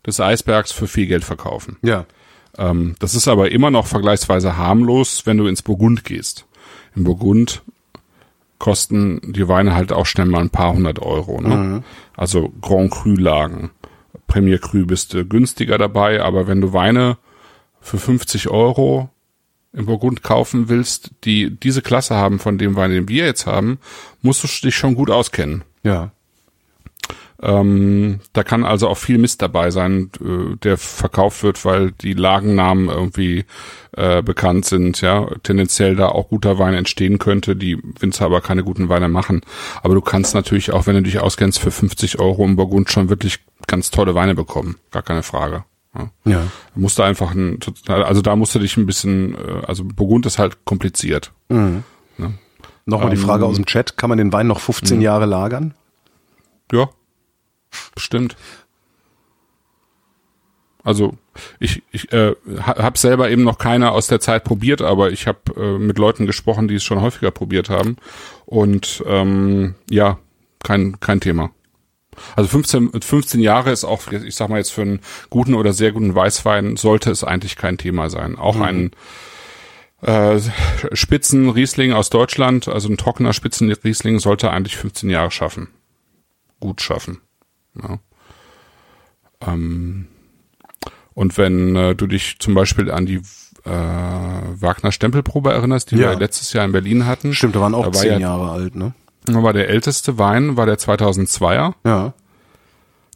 des Eisbergs für viel Geld verkaufen. Ja. Ähm, das ist aber immer noch vergleichsweise harmlos, wenn du ins Burgund gehst. Im Burgund kosten die Weine halt auch schnell mal ein paar hundert Euro. Ne? Mhm. Also Grand Cru Lagen. Premier Cru bist du günstiger dabei, aber wenn du Weine für 50 Euro im Burgund kaufen willst, die diese Klasse haben von dem Wein, den wir jetzt haben, musst du dich schon gut auskennen. Ja. Ähm, da kann also auch viel Mist dabei sein, äh, der verkauft wird, weil die Lagennamen irgendwie äh, bekannt sind, ja, tendenziell da auch guter Wein entstehen könnte, die Winzer aber keine guten Weine machen. Aber du kannst natürlich auch, wenn du dich auskennst, für 50 Euro im Burgund schon wirklich ganz tolle Weine bekommen. Gar keine Frage. Ja. ja. Musste einfach ein, also da musste dich ein bisschen, äh, also Burgund ist halt kompliziert. Mhm. Ja. Nochmal ähm, die Frage aus dem Chat, kann man den Wein noch 15 mh. Jahre lagern? Ja, bestimmt. Also ich, ich äh, habe selber eben noch keine aus der Zeit probiert, aber ich habe äh, mit Leuten gesprochen, die es schon häufiger probiert haben. Und ähm, ja, kein, kein Thema. Also 15, 15 Jahre ist auch, ich sag mal jetzt für einen guten oder sehr guten Weißwein sollte es eigentlich kein Thema sein. Auch mhm. ein äh, Spitzenriesling aus Deutschland, also ein trockener Spitzenriesling sollte eigentlich 15 Jahre schaffen. Gut schaffen. Ja. Ähm, und wenn äh, du dich zum Beispiel an die äh, Wagner Stempelprobe erinnerst, die ja. wir letztes Jahr in Berlin hatten. Stimmt, da waren auch da war zehn ja, Jahre alt, ne? war der älteste Wein, war der 2002er. Ja.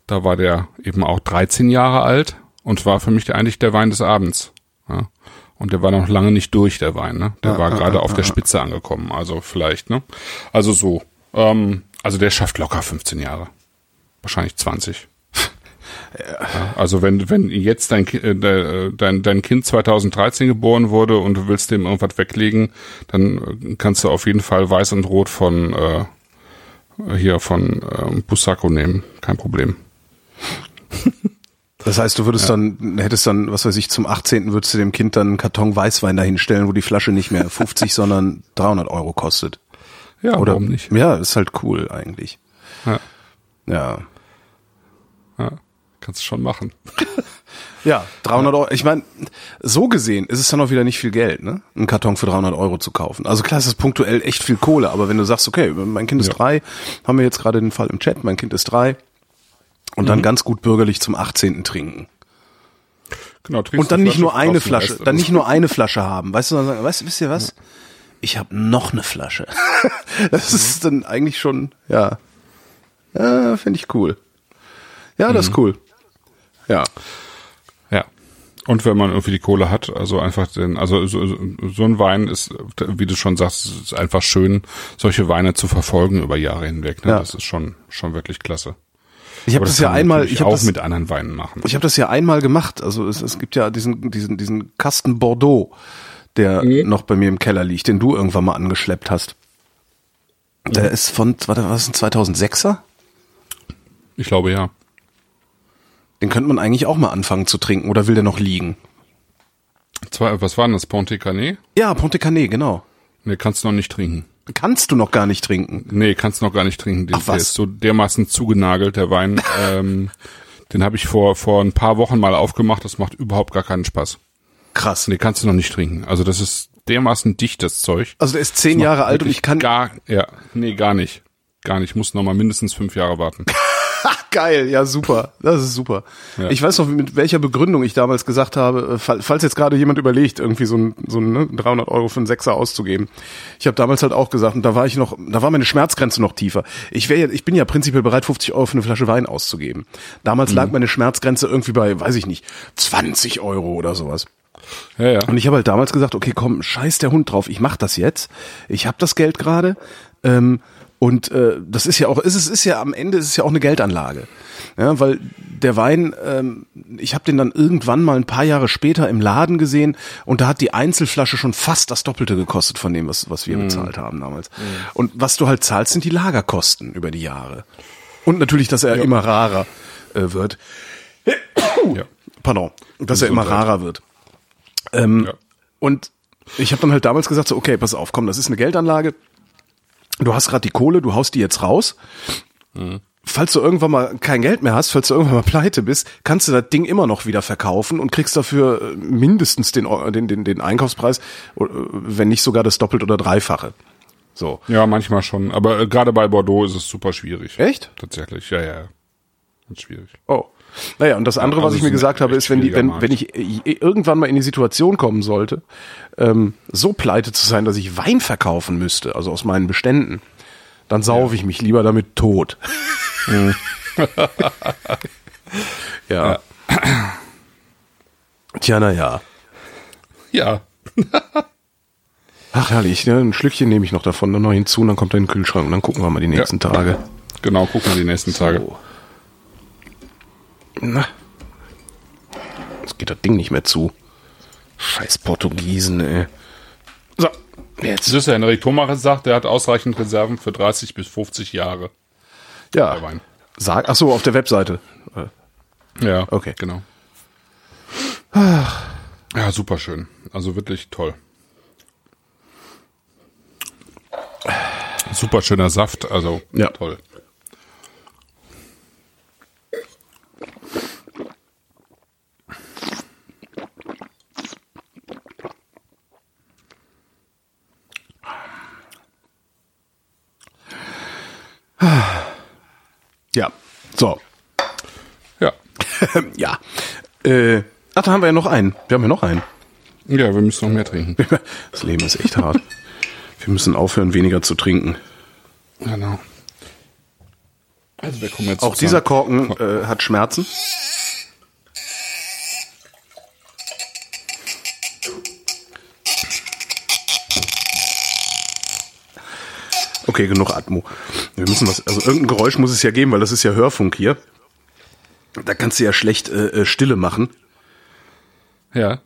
Da war der eben auch 13 Jahre alt und war für mich eigentlich der Wein des Abends. Ja. Und der war noch lange nicht durch, der Wein, ne? Der ja, war gerade auf der Spitze angekommen, also vielleicht, ne? Also so. Ähm, also der schafft locker 15 Jahre. Wahrscheinlich 20. Ja, also wenn wenn jetzt dein, äh, dein dein Kind 2013 geboren wurde und du willst dem irgendwas weglegen, dann kannst du auf jeden Fall Weiß und Rot von äh, hier von äh, Busacco nehmen, kein Problem. Das heißt, du würdest ja. dann, hättest dann, was weiß ich, zum 18. würdest du dem Kind dann einen Karton Weißwein dahinstellen, wo die Flasche nicht mehr 50, sondern 300 Euro kostet. Ja, Oder, warum nicht? Ja, ist halt cool eigentlich. Ja. Ja. ja. Kannst du schon machen. ja, 300 Euro. Ich meine, so gesehen ist es dann auch wieder nicht viel Geld, ne? Einen Karton für 300 Euro zu kaufen. Also klar, es ist punktuell echt viel Kohle, aber wenn du sagst, okay, mein Kind ist ja. drei, haben wir jetzt gerade den Fall im Chat, mein Kind ist drei, und dann mhm. ganz gut bürgerlich zum 18. trinken. Genau, und dann nicht nur eine Flasche, dann nicht nur eine Flasche haben, weißt du, sondern, weißt, wisst ihr was? Ich habe noch eine Flasche. das ist dann eigentlich schon, ja, ja finde ich cool. Ja, das mhm. ist cool. Ja. Ja. Und wenn man irgendwie die Kohle hat, also einfach den, also so, so ein Wein ist, wie du schon sagst, ist einfach schön, solche Weine zu verfolgen über Jahre hinweg. Ne? Ja. Das ist schon schon wirklich klasse. Ich habe das, das ja einmal, ich habe auch das, mit anderen Weinen machen. Ich habe das ja einmal gemacht. Also es, es gibt ja diesen diesen diesen Kasten Bordeaux, der mhm. noch bei mir im Keller liegt, den du irgendwann mal angeschleppt hast. Der mhm. ist von, warte, was ist ein 2006er? Ich glaube ja. Den könnte man eigentlich auch mal anfangen zu trinken oder will der noch liegen? Zwei, was war denn das? Ponte Canet? Ja, Ponte Canet, genau. Nee, kannst du noch nicht trinken. Kannst du noch gar nicht trinken? Nee, kannst du noch gar nicht trinken. Den, Ach, was? Der ist so dermaßen zugenagelt, der Wein. ähm, den habe ich vor, vor ein paar Wochen mal aufgemacht. Das macht überhaupt gar keinen Spaß. Krass. Nee, kannst du noch nicht trinken. Also das ist dermaßen dichtes Zeug. Also der ist zehn Jahre alt und ich kann... Gar, ja, nee, gar nicht. Gar nicht. Ich muss noch mal mindestens fünf Jahre warten. Geil, ja super, das ist super. Ja. Ich weiß noch, mit welcher Begründung ich damals gesagt habe, äh, falls jetzt gerade jemand überlegt, irgendwie so ein, so ein ne, 300 Euro für einen Sechser auszugeben. Ich habe damals halt auch gesagt, und da war ich noch, da war meine Schmerzgrenze noch tiefer. Ich wäre, ich bin ja prinzipiell bereit, 50 Euro für eine Flasche Wein auszugeben. Damals mhm. lag meine Schmerzgrenze irgendwie bei, weiß ich nicht, 20 Euro oder sowas. Ja, ja. Und ich habe halt damals gesagt, okay, komm, scheiß der Hund drauf, ich mach das jetzt. Ich habe das Geld gerade. Ähm, Und äh, das ist ja auch, ist es ist ja am Ende ist es ja auch eine Geldanlage. Ja, weil der Wein, ähm, ich habe den dann irgendwann mal ein paar Jahre später im Laden gesehen und da hat die Einzelflasche schon fast das Doppelte gekostet von dem, was, was wir mm. bezahlt haben damals. Mm. Und was du halt zahlst, sind die Lagerkosten über die Jahre. Und natürlich, dass er ja. immer rarer äh, wird. Ja. Pardon, dass er immer rarer wird. Ähm, ja. Und ich habe dann halt damals gesagt, so, okay, pass auf, komm, das ist eine Geldanlage. Du hast gerade die Kohle, du haust die jetzt raus. Mhm. Falls du irgendwann mal kein Geld mehr hast, falls du irgendwann mal pleite bist, kannst du das Ding immer noch wieder verkaufen und kriegst dafür äh, mindestens den, den, den, den Einkaufspreis, äh, wenn nicht sogar das Doppelt- oder Dreifache. So. Ja, manchmal schon. Aber äh, gerade bei Bordeaux ist es super schwierig. Echt? Tatsächlich, ja, ja. Ganz schwierig. Oh. Naja, und das andere, also was ich mir gesagt habe, ist, wenn, die, wenn, wenn ich irgendwann mal in die Situation kommen sollte, ähm, so pleite zu sein, dass ich Wein verkaufen müsste, also aus meinen Beständen, dann saufe ja. ich mich lieber damit tot. ja. ja. Tja, naja. Ja. Ach herrlich, ne? ein Schlückchen nehme ich noch davon, dann noch hinzu, und dann kommt er in den Kühlschrank und dann gucken wir mal die nächsten ja. Tage. Genau, gucken wir die nächsten Tage. Na. Jetzt geht das Ding nicht mehr zu. Scheiß Portugiesen, ey. So, jetzt. Das ist ja Henrik Thomacher sagt, der hat ausreichend Reserven für 30 bis 50 Jahre. Ja. Sag, ach so, auf der Webseite. Ja, okay. Genau. Ja, super schön. Also wirklich toll. Super schöner Saft, also ja. toll. Ja, so. Ja. ja. Äh, ach, da haben wir ja noch einen. Wir haben ja noch einen. Ja, wir müssen noch mehr trinken. Das Leben ist echt hart. Wir müssen aufhören, weniger zu trinken. Genau. Also wir kommen jetzt Auch dieser Korken äh, hat Schmerzen. Okay, genug Atmo. Wir müssen was, also irgendein Geräusch muss es ja geben, weil das ist ja Hörfunk hier. Da kannst du ja schlecht äh, äh Stille machen. Ja.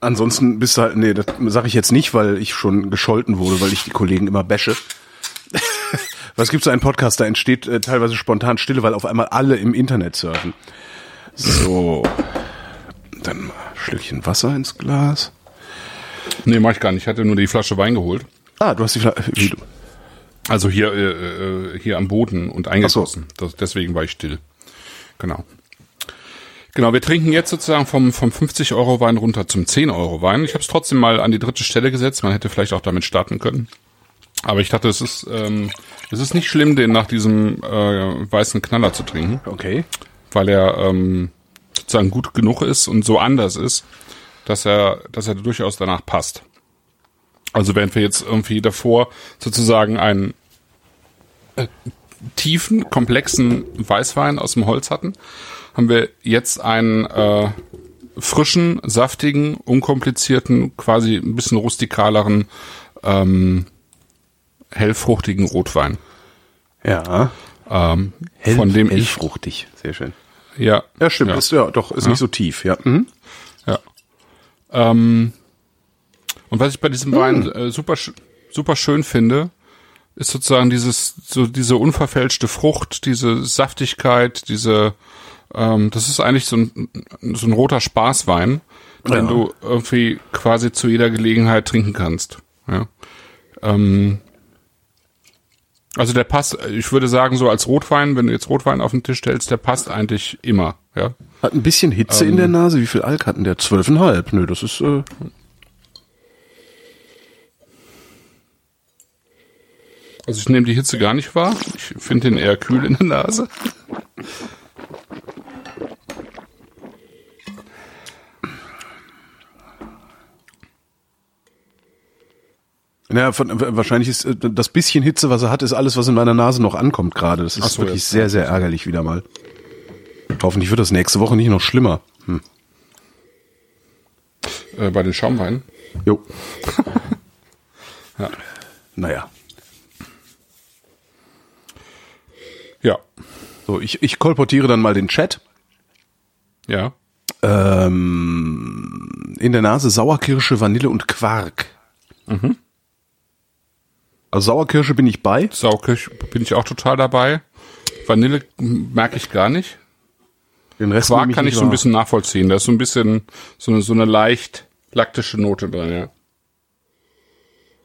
Ansonsten bist du halt, nee, das sage ich jetzt nicht, weil ich schon gescholten wurde, weil ich die Kollegen immer bashe. Was gibt so einen Podcast, da entsteht äh, teilweise spontan Stille, weil auf einmal alle im Internet surfen. So. Dann mal ein Schlückchen Wasser ins Glas. Nee, mach ich gar nicht. Ich hatte nur die Flasche Wein geholt. Ah, du hast die Flasche. Also hier, äh, äh, hier am Boden und eingegossen. So. Das, deswegen war ich still. Genau. Genau, wir trinken jetzt sozusagen vom, vom 50 Euro Wein runter zum 10 Euro Wein. Ich habe es trotzdem mal an die dritte Stelle gesetzt. Man hätte vielleicht auch damit starten können. Aber ich dachte, es ist, ähm, es ist nicht schlimm, den nach diesem äh, weißen Knaller zu trinken. Okay. Weil er ähm, sozusagen gut genug ist und so anders ist, dass er, dass er durchaus danach passt. Also während wir jetzt irgendwie davor sozusagen einen äh, tiefen, komplexen Weißwein aus dem Holz hatten, haben wir jetzt einen äh, frischen, saftigen, unkomplizierten, quasi ein bisschen rustikaleren, ähm, hellfruchtigen Rotwein. Ja. Ähm, Hell, von dem hellfruchtig, sehr schön. Ja. Ja, stimmt. Ja. Ist ja doch ist ja. nicht so tief. Ja. Mhm. Ja. Ähm, und was ich bei diesem mhm. Wein äh, super super schön finde, ist sozusagen dieses, so diese unverfälschte Frucht, diese Saftigkeit, diese, ähm, das ist eigentlich so ein, so ein roter Spaßwein, den ja. du irgendwie quasi zu jeder Gelegenheit trinken kannst. Ja. Ähm, also der passt, ich würde sagen, so als Rotwein, wenn du jetzt Rotwein auf den Tisch stellst, der passt eigentlich immer, ja. Hat ein bisschen Hitze ähm, in der Nase. Wie viel Alk hatten der? Zwölfeinhalb. Nö, das ist, äh, Also ich nehme die Hitze gar nicht wahr. Ich finde den eher kühl in der Nase. Ja, von, wahrscheinlich ist äh, das bisschen Hitze, was er hat, ist alles, was in meiner Nase noch ankommt gerade. Das ist so, wirklich sehr, sehr ärgerlich wieder mal. Hoffentlich wird das nächste Woche nicht noch schlimmer. Hm. Äh, bei den Schaumweinen? Jo. ja. Naja. Ja. So, ich, ich kolportiere dann mal den Chat. Ja. Ähm, in der Nase Sauerkirsche, Vanille und Quark. Mhm. Also Sauerkirsche bin ich bei. Sauerkirsche bin ich auch total dabei. Vanille merke ich gar nicht. Den Rest Quark kann ich so ein bisschen nachvollziehen. Da ist so ein bisschen so eine, so eine leicht laktische Note drin, ja.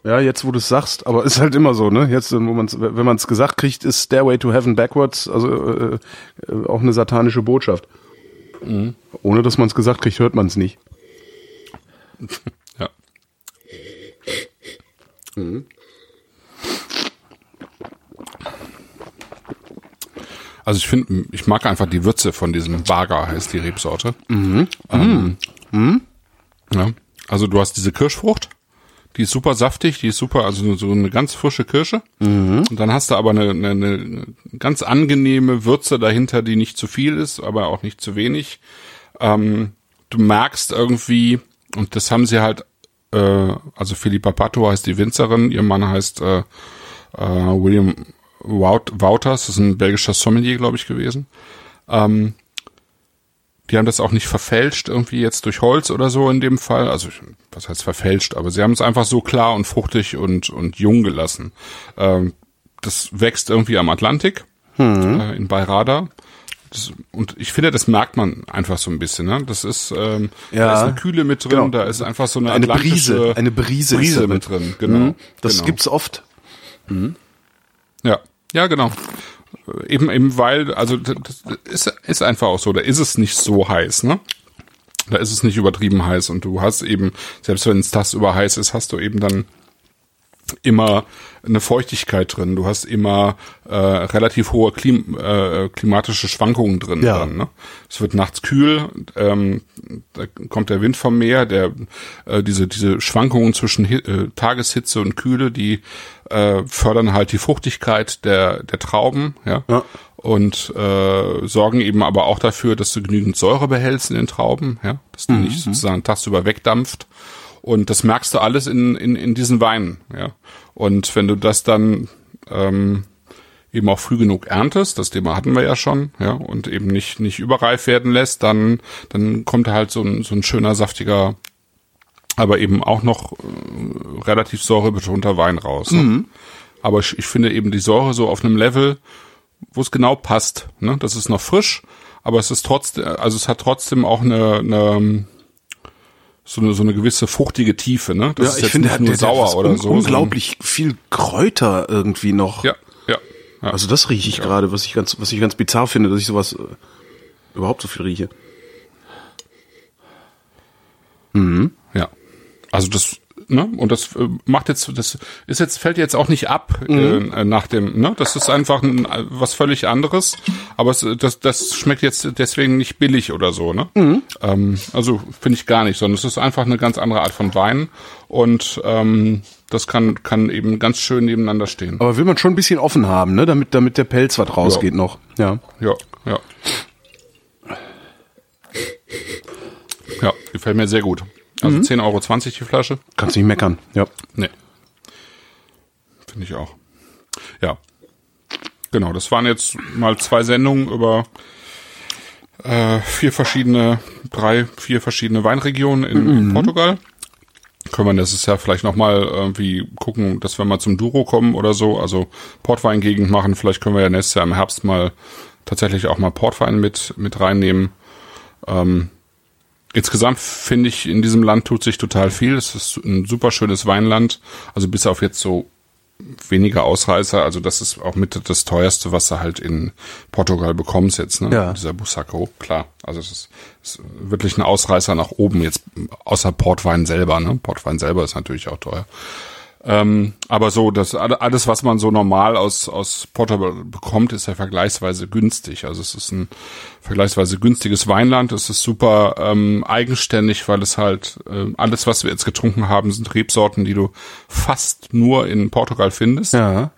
Ja, jetzt wo du es sagst, aber ist halt immer so, ne? Jetzt, wo man's, wenn man es gesagt kriegt, ist Stairway to Heaven Backwards, also äh, äh, auch eine satanische Botschaft. Ohne dass man es gesagt kriegt, hört man es nicht. Ja. Also ich finde, ich mag einfach die Würze von diesem Baga, heißt die Rebsorte. Ähm, Ja. Also du hast diese Kirschfrucht, die ist super saftig, die ist super, also so eine ganz frische Kirsche. Und dann hast du aber eine, eine, eine ganz angenehme Würze dahinter, die nicht zu viel ist, aber auch nicht zu wenig. Ähm, du merkst irgendwie, und das haben sie halt, äh, also Philippa Pato heißt die Winzerin, ihr Mann heißt äh, äh, William Wout, Wouters, das ist ein belgischer Sommelier, glaube ich, gewesen. Ähm, die haben das auch nicht verfälscht, irgendwie jetzt durch Holz oder so in dem Fall. Also, was heißt verfälscht? Aber sie haben es einfach so klar und fruchtig und, und jung gelassen. Ähm, das wächst irgendwie am Atlantik, äh, in Bayrada. Das, und ich finde, das merkt man einfach so ein bisschen. Ne? Das ist, ähm, Ja. da ist eine Kühle mit drin, Genau. da ist einfach so eine, Eine Brise, eine Brise, Brise mit drin. Genau. Mhm. Das genau. gibt's oft. Ja, ja, genau. Eben, eben weil, also das ist, ist einfach auch so, da ist es nicht so heiß, ne? Da ist es nicht übertrieben heiß und du hast eben, selbst wenn es tagsüber heiß ist, hast du eben dann immer eine Feuchtigkeit drin. Du hast immer äh, relativ hohe Klim äh, klimatische Schwankungen drin. Ja. Dann, ne? Es wird nachts kühl, ähm, da kommt der Wind vom Meer, der äh, diese diese Schwankungen zwischen Hi äh, Tageshitze und Kühle, die äh, fördern halt die Fruchtigkeit der der Trauben, ja. Ja. Und äh, sorgen eben aber auch dafür, dass du genügend Säure behältst in den Trauben, ja, dass die nicht sozusagen tagsüber wegdampft. Und das merkst du alles in, in, in diesen Weinen, ja. Und wenn du das dann ähm, eben auch früh genug erntest, das Thema hatten wir ja schon, ja, und eben nicht, nicht überreif werden lässt, dann, dann kommt halt so ein, so ein schöner, saftiger, aber eben auch noch äh, relativ säurebetonter Wein raus. Ne? Aber ich, ich finde eben die Säure so auf einem Level, wo es genau passt. Ne? Das ist noch frisch, aber es ist trotzdem, also es hat trotzdem auch eine, eine so eine, so eine gewisse fruchtige Tiefe, ne? Das ja, ist ich jetzt finde, nicht der, nur der, der sauer hat oder un so. unglaublich viel Kräuter irgendwie noch. Ja, ja. ja. Also das rieche ich gerade, was ich ganz, was ich ganz bizarr finde, dass ich sowas äh, überhaupt so viel rieche. Ja. Also das, ne? Und das äh, macht jetzt, das ist jetzt, fällt jetzt auch nicht ab äh, nach dem, ne? Das ist einfach ein, äh, was völlig anderes. Aber es, das, das schmeckt jetzt deswegen nicht billig oder so, ne? Ähm, also finde ich gar nicht, sondern es ist einfach eine ganz andere Art von Wein. Und ähm, das kann, kann eben ganz schön nebeneinander stehen. Aber will man schon ein bisschen offen haben, ne, damit, damit der Pelz was rausgeht Ja. noch. Ja. Ja, ja. Ja, gefällt mir sehr gut. Also 10,20 Euro die Flasche. Kannst nicht meckern. Ja. Nee. Finde ich auch. Ja. Genau, das waren jetzt mal zwei Sendungen über äh, vier verschiedene, drei, vier verschiedene Weinregionen in, in Portugal. Können wir nächstes Jahr vielleicht nochmal irgendwie gucken, dass wir mal zum Duro kommen oder so, also Portweingegend machen. Vielleicht können wir ja nächstes Jahr im Herbst mal tatsächlich auch mal Portwein mit, mit reinnehmen. Ähm, Insgesamt finde ich, in diesem Land tut sich total viel. Es ist ein super schönes Weinland. Also bis auf jetzt so weniger Ausreißer. Also das ist auch mit das teuerste, was du halt in Portugal bekommst jetzt. Ne? Ja. Dieser Bussaco, klar. Also es ist, ist wirklich ein Ausreißer nach oben jetzt, außer Portwein selber. Ne? Portwein selber ist natürlich auch teuer. Ähm, aber so, das alles, was man so normal aus, aus Portugal bekommt, ist ja vergleichsweise günstig. Also es ist ein vergleichsweise günstiges Weinland. Es ist super ähm, eigenständig, weil es halt ähm, alles, was wir jetzt getrunken haben, sind Rebsorten, die du fast nur in Portugal findest Ja.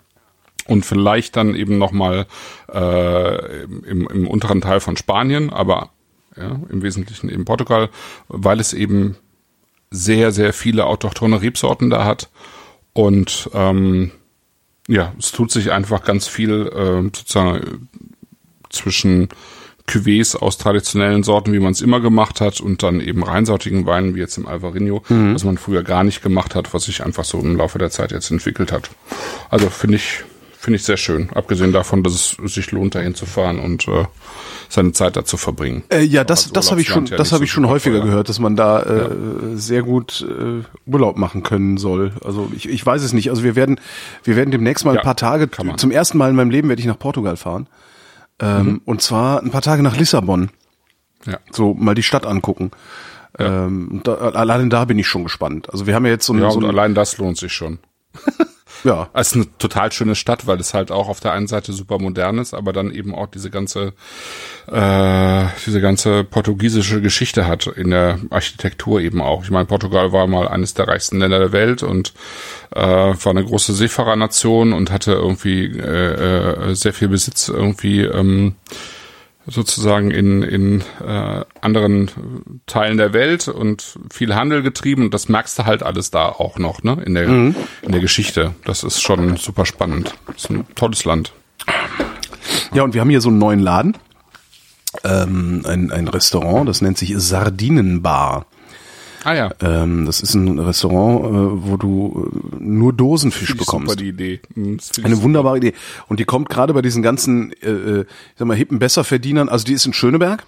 und vielleicht dann eben nochmal äh, im, im unteren Teil von Spanien, aber ja, im Wesentlichen eben Portugal, weil es eben sehr, sehr viele autochthone Rebsorten da hat und ähm, ja, es tut sich einfach ganz viel äh, sozusagen zwischen Cuvées aus traditionellen Sorten, wie man es immer gemacht hat, und dann eben reinsortigen Weinen, wie jetzt im Alvarinho, mhm. was man früher gar nicht gemacht hat, was sich einfach so im Laufe der Zeit jetzt entwickelt hat. Also finde ich, finde ich sehr schön. Abgesehen davon, dass es sich lohnt, dahin zu fahren und äh, seine Zeit da zu verbringen. Äh, ja, das, also das habe ich schon, ja das habe ich schon häufiger teuer. gehört, dass man da äh, ja. sehr gut äh, Urlaub machen können soll. Also ich, ich weiß es nicht. Also wir werden, wir werden demnächst mal ja, ein paar Tage. Zum ersten Mal in meinem Leben werde ich nach Portugal fahren. Ähm, mhm. Und zwar ein paar Tage nach Lissabon. Ja. So mal die Stadt angucken. Ähm, da, allein da bin ich schon gespannt. Also wir haben ja jetzt so ein, ja, so ein allein das lohnt sich schon. ja. Es ist eine total schöne Stadt, weil es halt auch auf der einen Seite super modern ist, aber dann eben auch diese ganze, äh, diese ganze portugiesische Geschichte hat in der Architektur eben auch. Ich meine, Portugal war mal eines der reichsten Länder der Welt und äh, war eine große Seefahrernation und hatte irgendwie äh, äh, sehr viel Besitz irgendwie ähm, sozusagen in, in äh, anderen Teilen der Welt und viel Handel getrieben und das merkst du halt alles da auch noch, ne? In der, mhm. in der Geschichte. Das ist schon super spannend. Das ist ein tolles Land. Ja, und wir haben hier so einen neuen Laden. Ähm, ein, ein Restaurant, das nennt sich Sardinenbar. Ah ja. Ähm, das ist ein Restaurant, äh, wo du äh, nur Dosenfisch bekommst. Super die Idee. Hm, Eine super. wunderbare Idee. Und die kommt gerade bei diesen ganzen, äh, äh, ich sag mal, hippen Besserverdienern. Also die ist in Schöneberg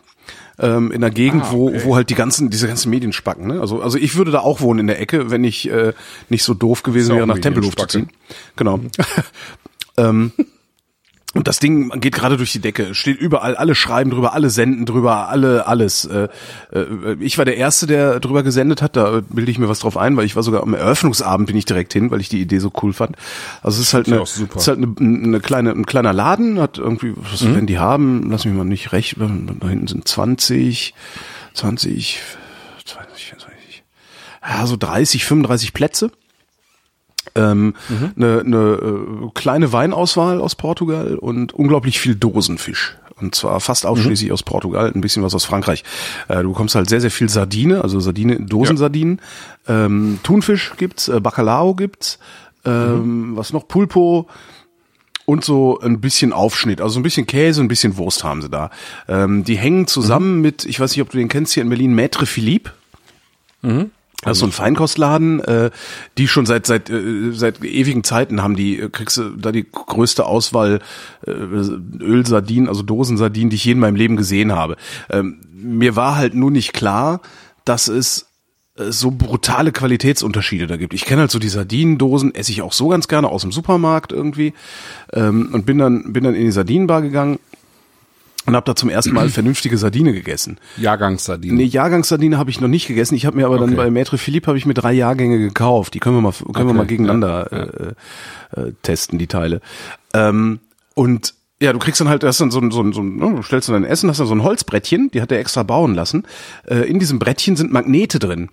ähm, in der Gegend, ah, okay. wo, wo halt die ganzen, diese ganzen Medien spacken. Ne? Also, also ich würde da auch wohnen in der Ecke, wenn ich äh, nicht so doof gewesen wäre, nach Tempelhof zu ziehen. Genau. Mhm. ähm, und das Ding geht gerade durch die Decke, steht überall, alle schreiben drüber, alle senden drüber, alle, alles. Äh, äh, ich war der Erste, der drüber gesendet hat, da bilde ich mir was drauf ein, weil ich war sogar am Eröffnungsabend bin ich direkt hin, weil ich die Idee so cool fand. Also es ist halt, eine, es ist halt eine, eine kleine, ein kleiner Laden, hat irgendwie, was mhm. werden die haben? Lass mich mal nicht recht, da hinten sind 20, 20, 20, 20, ja, so 30, 35 Plätze ähm, mhm. eine, eine äh, kleine Weinauswahl aus Portugal und unglaublich viel Dosenfisch. Und zwar fast ausschließlich mhm. aus Portugal, ein bisschen was aus Frankreich. Äh, du bekommst halt sehr, sehr viel Sardine, also Sardine, Dosensardinen. Ja. Ähm, Thunfisch gibt's, äh, Bacalao gibt's, ähm, mhm. was noch, Pulpo und so ein bisschen Aufschnitt, also ein bisschen Käse, ein bisschen Wurst haben sie da. Ähm, die hängen zusammen mhm. mit, ich weiß nicht, ob du den kennst hier in Berlin, Maître Philippe. Mhm. Das ist so ein Feinkostladen, äh, die schon seit seit äh, seit ewigen Zeiten haben die äh, kriegst du da die größte Auswahl äh, Ölsardinen, also Dosensardinen, die ich je in meinem Leben gesehen habe. Ähm, mir war halt nur nicht klar, dass es äh, so brutale Qualitätsunterschiede da gibt. Ich kenne halt so die Sardinendosen, esse ich auch so ganz gerne aus dem Supermarkt irgendwie ähm, und bin dann bin dann in die Sardinenbar gegangen und habe da zum ersten Mal vernünftige Sardine gegessen. Jahrgangssardine. Nee, Jahrgangssardine habe ich noch nicht gegessen. Ich habe mir aber okay. dann bei Maître Philippe habe ich mir drei Jahrgänge gekauft. Die können wir mal können okay. wir mal gegeneinander ja. Äh, äh, testen die Teile. Ähm, und ja, du kriegst dann halt, hast dann so ein, so ein, so ein ne, du stellst dann dein Essen, hast dann so ein Holzbrettchen, die hat er extra bauen lassen. Äh, in diesem Brettchen sind Magnete drin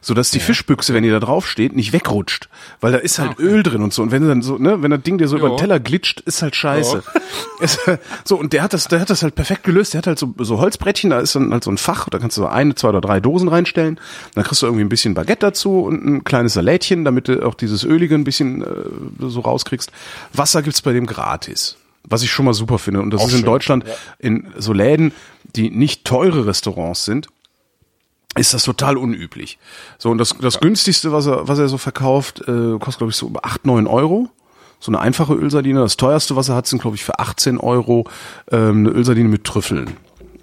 so dass die ja. Fischbüchse, wenn die da drauf steht, nicht wegrutscht, weil da ist halt okay. Öl drin und so und wenn dann so, ne, wenn das Ding dir so jo. über den Teller glitscht, ist halt scheiße. Es, so und der hat das, der hat das halt perfekt gelöst. Der hat halt so, so Holzbrettchen, da ist dann halt so ein Fach, da kannst du so eine, zwei oder drei Dosen reinstellen. Dann kriegst du irgendwie ein bisschen Baguette dazu und ein kleines Salätchen, damit du auch dieses Ölige ein bisschen äh, so rauskriegst. Wasser gibt's bei dem gratis was ich schon mal super finde. Und das auch ist in schön. Deutschland ja. in so Läden, die nicht teure Restaurants sind, ist das total unüblich. So, und das, das ja. günstigste, was er, was er so verkauft, äh, kostet, glaube ich, so acht neun Euro. So eine einfache Ölsardine. Das teuerste, was er hat, sind, glaube ich, für 18 Euro ähm, eine Ölsardine mit Trüffeln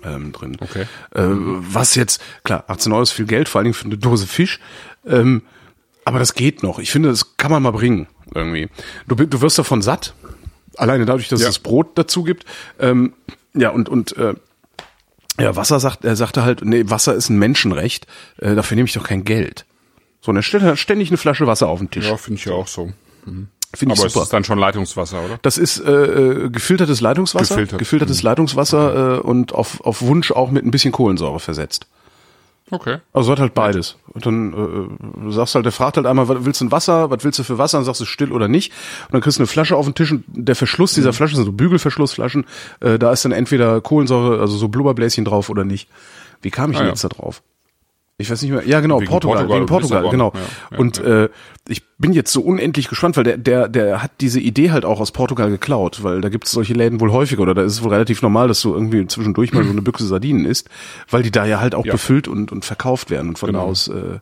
ähm, drin. Okay. Äh, was jetzt, klar, 18 Euro ist viel Geld, vor allen Dingen für eine Dose Fisch. Ähm, aber das geht noch. Ich finde, das kann man mal bringen, irgendwie. Du, du wirst davon satt. Alleine dadurch, dass ja. es Brot dazu gibt. Ähm, ja, und, und äh, ja, Wasser sagt, er sagte halt, nee, Wasser ist ein Menschenrecht, äh, dafür nehme ich doch kein Geld. So, und er stellt halt ständig eine Flasche Wasser auf den Tisch. Ja, finde ich ja auch so. Mhm. Finde ich Aber super. es ist dann schon Leitungswasser, oder? Das ist äh, äh gefiltertes Leitungswasser, Gefiltert. gefiltertes mhm. Leitungswasser äh, und auf, auf Wunsch auch mit ein bisschen Kohlensäure versetzt. Okay. Also hat halt beides. Und dann äh, du sagst halt, der fragt halt einmal, was willst du ein Wasser, was willst du für Wasser? Dann sagst du still oder nicht. Und dann kriegst du eine Flasche auf den Tisch und der Verschluss dieser mhm. Flasche sind so Bügelverschlussflaschen. Äh, da ist dann entweder Kohlensäure, also so Blubberbläschen drauf oder nicht. Wie kam ich ah, denn ja. jetzt da drauf? Ich weiß nicht mehr. Ja, genau, Portugal, Portugal wegen und Portugal, genau. Ja, ja, und ja. Äh, ich bin jetzt so unendlich gespannt, weil der, der, der hat diese Idee halt auch aus Portugal geklaut, weil da gibt es solche Läden wohl häufiger oder da ist es wohl relativ normal, dass du irgendwie zwischendurch mal so eine Büchse Sardinen isst, weil die da ja halt auch befüllt und, und verkauft werden und von da Genau. aus. Äh,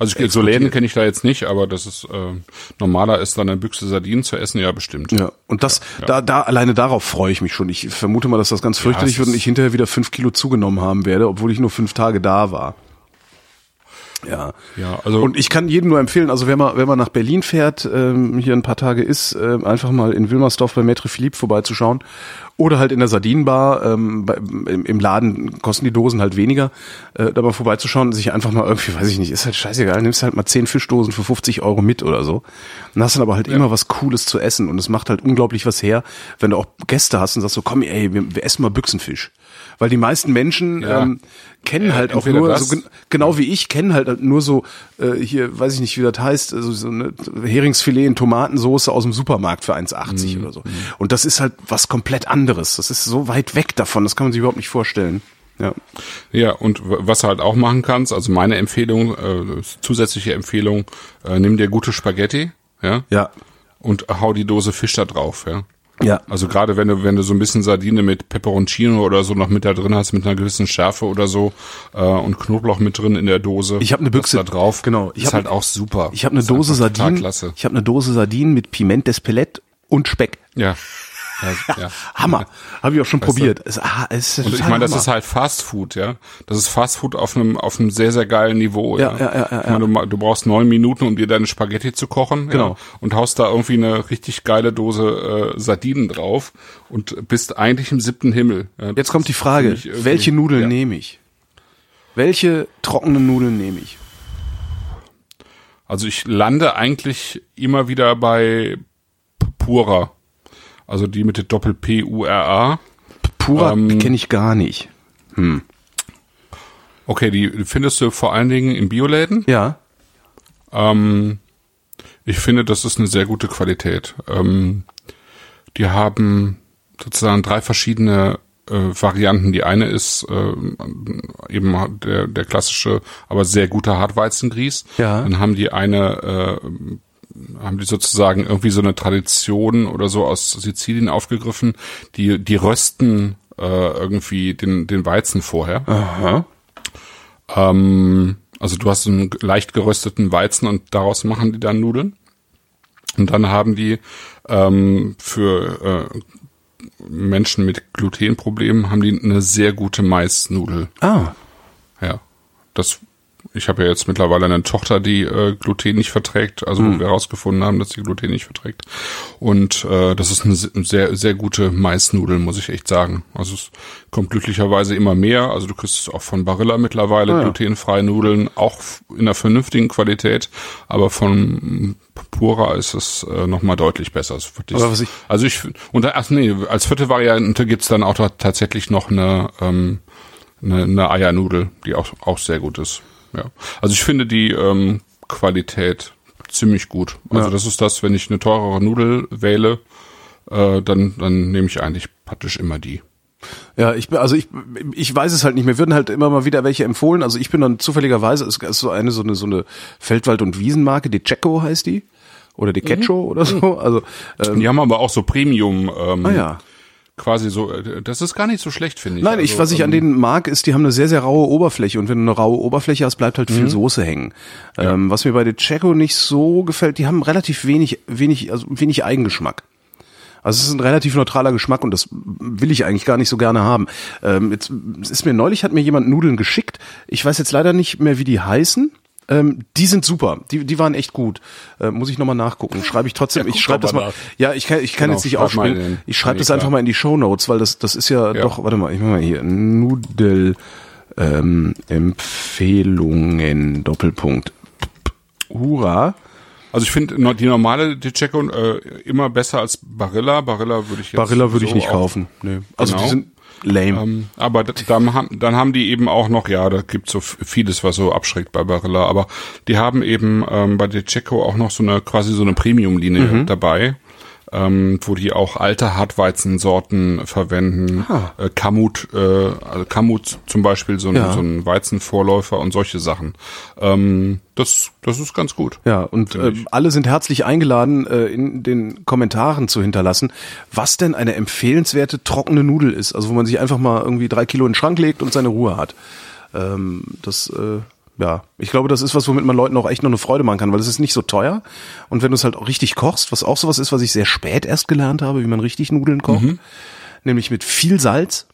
Also ich, so Läden kenne ich da jetzt nicht, aber das ist äh, normaler ist dann eine Büchse Sardinen zu essen, ja bestimmt. ja, und das, da, da, alleine darauf freue ich mich schon. Ich vermute mal, dass das ganz fürchterlich wird und ich hinterher wieder fünf Kilo zugenommen haben werde, obwohl ich nur fünf Tage da war. Ja. Ja, also Und ich kann jedem nur empfehlen, also wenn man, wenn man nach Berlin fährt, ähm, hier ein paar Tage ist, äh, einfach mal in Wilmersdorf bei Maître Philippe vorbeizuschauen. Oder halt in der Sardinenbar, ähm, bei, im, im Laden kosten die Dosen halt weniger, äh, da mal vorbeizuschauen, sich einfach mal irgendwie, weiß ich nicht, ist halt scheißegal, nimmst halt mal zehn Fischdosen für 50 Euro mit oder so. Und hast dann aber halt immer was Cooles zu essen und es macht halt unglaublich was her, wenn du auch Gäste hast und sagst so, komm ey, wir, wir essen mal Büchsenfisch. Weil die meisten Menschen Ja. ähm, kennen halt auch nur, so, gen- genau wie ich, kennen halt nur so, äh, hier, weiß ich nicht, wie das heißt, also so eine Heringsfilet in Tomatensoße aus dem Supermarkt für 1,80 Mhm. oder so. Und das ist halt was komplett anderes. Das ist so weit weg davon, das kann man sich überhaupt nicht vorstellen. Ja. Ja, und was du halt auch machen kannst, also meine Empfehlung, äh, zusätzliche Empfehlung, äh, nimm dir gute Spaghetti, ja, Ja. und hau die Dose Fisch da drauf, ja. Ja. Also gerade wenn du, wenn du so ein bisschen Sardine mit Peperoncino oder so noch mit da drin hast, mit einer gewissen Schärfe oder so, äh, und Knoblauch mit drin in der Dose. Ich hab eine Büchse- da drauf. genau, ich ist hab- halt auch super. Ich habe eine Dose Sardinen. Ich habe eine Dose Sardinen mit Piment d'Espelette und Speck. Ja. Ja, ja. Hammer. Habe ich auch schon Weißt probiert. Es, ah, es ist Und ich meine, das ist halt Fast Food, ja. Das ist Fast Food auf einem auf einem sehr sehr geilen Niveau. Ja, ja, ja, ja, Ich meine, du, du brauchst neun Minuten, um dir deine Spaghetti zu kochen. Genau. Ja, und haust da irgendwie eine richtig geile Dose äh, Sardinen drauf und bist eigentlich im siebten Himmel. Ja, Jetzt kommt die Frage, welche Nudeln ja. nehme ich? Welche trockenen Nudeln nehme ich? Also ich lande eigentlich immer wieder bei P- Pura. Also die mit der Doppel P U R A. Pura Ähm, kenne ich gar nicht. Okay, die findest du vor allen Dingen in Bioläden. Ja. Ähm, ich finde, das ist eine sehr gute Qualität. Ähm, die haben sozusagen drei verschiedene äh, Varianten. Die eine ist äh, eben der, der klassische, aber sehr gute Hartweizengrieß. Ja. Dann haben die eine, äh, haben die sozusagen irgendwie so eine Tradition oder so aus Sizilien aufgegriffen. Die, die rösten äh, irgendwie den, den Weizen vorher. Aha. Ähm, also du hast einen leicht gerösteten Weizen und daraus machen die dann Nudeln. Und dann haben die ähm, für äh, Menschen mit Glutenproblemen haben die eine sehr gute Maisnudel. Ah. Ja, das. Ich habe ja jetzt mittlerweile eine Tochter, die äh, Gluten nicht verträgt, also wo wir herausgefunden haben, dass sie Gluten nicht verträgt. Und äh, das ist eine se- sehr, sehr gute Maisnudel, muss ich echt sagen. Also es kommt glücklicherweise immer mehr. Also du kriegst es auch von Barilla mittlerweile, Ah, ja. glutenfreie Nudeln, auch in einer vernünftigen Qualität. Aber von Pura ist es äh, nochmal deutlich besser. Was ich- also ich, und ach nee, als vierte Variante gibt's dann auch tatsächlich noch eine, ähm, eine, eine Eiernudel, die auch, auch sehr gut ist. Ja. Also ich finde die ähm, Qualität ziemlich gut. Also Ja. das ist das, wenn ich eine teurere Nudel wähle, äh, dann, dann nehme ich eigentlich praktisch immer die. Ja, ich bin, also ich, ich weiß es halt nicht. Mir würden halt immer mal wieder welche empfohlen. Also ich bin dann zufälligerweise, es ist so eine, so eine, so eine Feldwald- und Wiesenmarke, die Checo heißt die. Oder die Ketcho oder so. Also, ähm, Die haben aber auch so Premium, ähm, ah ja. Quasi so, äh, das ist gar nicht so schlecht, finde ich. Nein, ich, Also, was ich an ähm, denen mag, ist, die haben eine sehr, sehr raue Oberfläche und wenn du eine raue Oberfläche hast, bleibt halt viel Soße hängen. Ähm, was mir bei der Checo nicht so gefällt, die haben relativ wenig, wenig, also wenig Eigengeschmack. Also es ist ein relativ neutraler Geschmack und das will ich eigentlich gar nicht so gerne haben. Ähm, jetzt es ist mir neulich hat mir jemand Nudeln geschickt. Ich weiß jetzt leider nicht mehr, wie die heißen. Ähm, die sind super. Die, die waren echt gut. Äh, muss ich nochmal nachgucken. Schreibe ich trotzdem. Ja, ich schreibe das mal nach. Ja, ich kann, ich kann Genau, jetzt nicht aufspringen. Ich schreibe das einfach mal in die Show Notes, weil das, das ist ja, Ja. doch. Warte mal, ich mach mal hier Nudel ähm, Empfehlungen Doppelpunkt. Hurra. Also ich finde die normale Diceco äh, immer besser als Barilla. Barilla würde ich jetzt Barilla würde ich so nicht auch- kaufen. Nee. Also Genau. die sind lame. Ähm, aber dann haben, dann haben die eben auch noch, ja, da gibt's so vieles, was so abschreckt bei Barilla, aber die haben eben ähm, bei Diceco auch noch so eine quasi so eine Premium-Linie Mhm. dabei. Ähm, wo die auch alte Hartweizensorten verwenden. Ah. Äh, Kamut, äh, also Kamut zum Beispiel, so ein, Ja. so ein Weizenvorläufer und solche Sachen. Ähm, das, das ist ganz gut. Ja, und äh, alle sind herzlich eingeladen, äh, in den Kommentaren zu hinterlassen, was denn eine empfehlenswerte trockene Nudel ist. Also wo man sich einfach mal irgendwie drei Kilo in den Schrank legt und seine Ruhe hat. Ähm, das, äh, ja, ich glaube, das ist was, womit man Leuten auch echt noch eine Freude machen kann, weil es ist nicht so teuer. Und wenn du es halt auch richtig kochst, was auch sowas ist, was ich sehr spät erst gelernt habe, wie man richtig Nudeln kocht, nämlich mit viel Salz.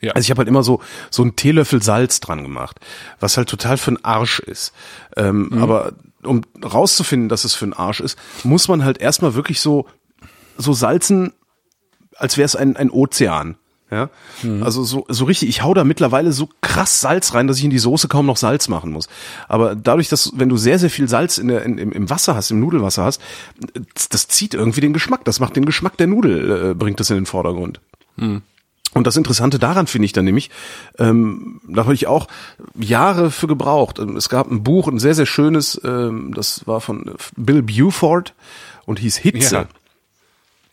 Ja. Also ich habe halt immer so so einen Teelöffel Salz dran gemacht, was halt total für einen Arsch ist. Ähm, Aber um rauszufinden, dass es für einen Arsch ist, muss man halt erstmal wirklich so so salzen, als wäre es ein, ein Ozean. Ja, also so, so richtig, ich hau da mittlerweile so krass Salz rein, dass ich in die Soße kaum noch Salz machen muss. Aber dadurch, dass, wenn du sehr, sehr viel Salz in der, in, im, Wasser hast, im Nudelwasser hast, das, zieht irgendwie den Geschmack. Das macht den Geschmack der Nudel, äh, bringt das in den Vordergrund. Und das Interessante daran finde ich dann nämlich, ähm, da habe ich auch Jahre für gebraucht. Ähm, Es gab ein Buch, ein sehr, sehr schönes, ähm, das war von Bill Buford und hieß Hitze. Ja.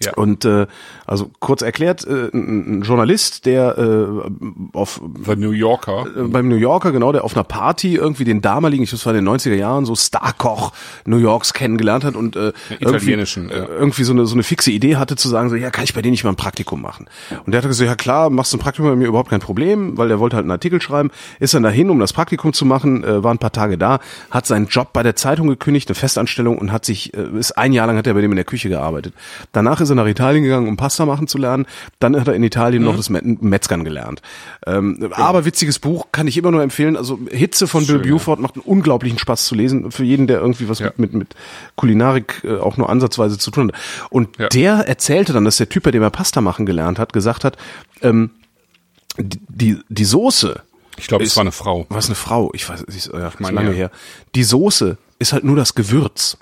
Ja. Und äh, also kurz erklärt, äh, ein, ein Journalist, der äh, auf The New Yorker. äh, beim New Yorker, genau, der auf einer Party irgendwie den damaligen, ich weiß, das war in den 90er Jahren, so Starkoch New Yorks kennengelernt hat und äh, irgendwie, ja. äh, irgendwie so eine, so eine fixe Idee hatte zu sagen, so, ja, kann ich bei denen nicht mal ein Praktikum machen? Und der hat gesagt, ja klar, machst du ein Praktikum bei mir überhaupt kein Problem, weil der wollte halt einen Artikel schreiben, ist dann dahin, um das Praktikum zu machen, äh, war ein paar Tage da, hat seinen Job bei der Zeitung gekündigt, eine Festanstellung und hat sich, äh, ist ein Jahr lang hat er bei dem in der Küche gearbeitet. Danach ist er nach Italien gegangen, um Pasta machen zu lernen. Dann hat er in Italien Mhm. noch das Met- Metzgern gelernt. Ähm, Aber witziges Buch, kann ich immer nur empfehlen. Also Hitze von Bill Schön, ja. Buford macht einen unglaublichen Spaß zu lesen. Für jeden, der irgendwie was Ja. mit, mit, mit Kulinarik äh, auch nur ansatzweise zu tun hat. Und Ja. der erzählte dann, dass der Typ, bei dem er Pasta machen gelernt hat, gesagt hat, ähm, die, die, die Soße, Ich glaube, es war eine Frau. was eine Frau, ich weiß, ist, ja, ist meine, lange ja. her. Die Soße ist halt nur das Gewürz.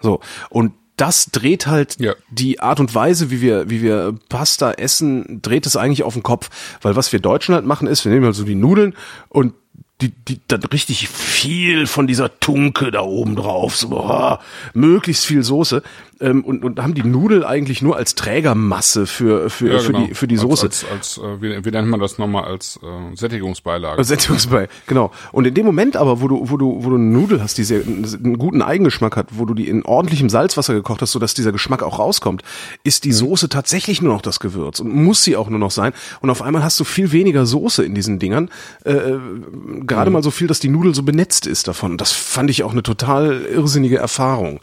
So. Und das dreht halt Ja. die Art und Weise, wie wir, wie wir Pasta essen, dreht es eigentlich auf den Kopf. Weil was wir Deutschen halt machen ist, wir nehmen halt so die Nudeln und die, die, dann richtig viel von dieser Tunke da oben drauf, so, boah, möglichst viel Soße, ähm, und, und haben die Nudel eigentlich nur als Trägermasse für, für, Ja, für genau. die, für die Soße. Als, als, als äh, wie, wie nennt man das nochmal als äh, Sättigungsbeilage? Sättigungsbei, genau. Und in dem Moment aber, wo du, wo du, wo du eine Nudel hast, die sehr, einen guten Eigengeschmack hat, wo du die in ordentlichem Salzwasser gekocht hast, sodass dieser Geschmack auch rauskommt, ist Mhm. die Soße tatsächlich nur noch das Gewürz und muss sie auch nur noch sein. Und auf einmal hast du viel weniger Soße in diesen Dingern, äh, äh, Mhm. gerade mal so viel, dass die Nudel so benetzt ist davon. Das fand ich auch eine total irrsinnige Erfahrung.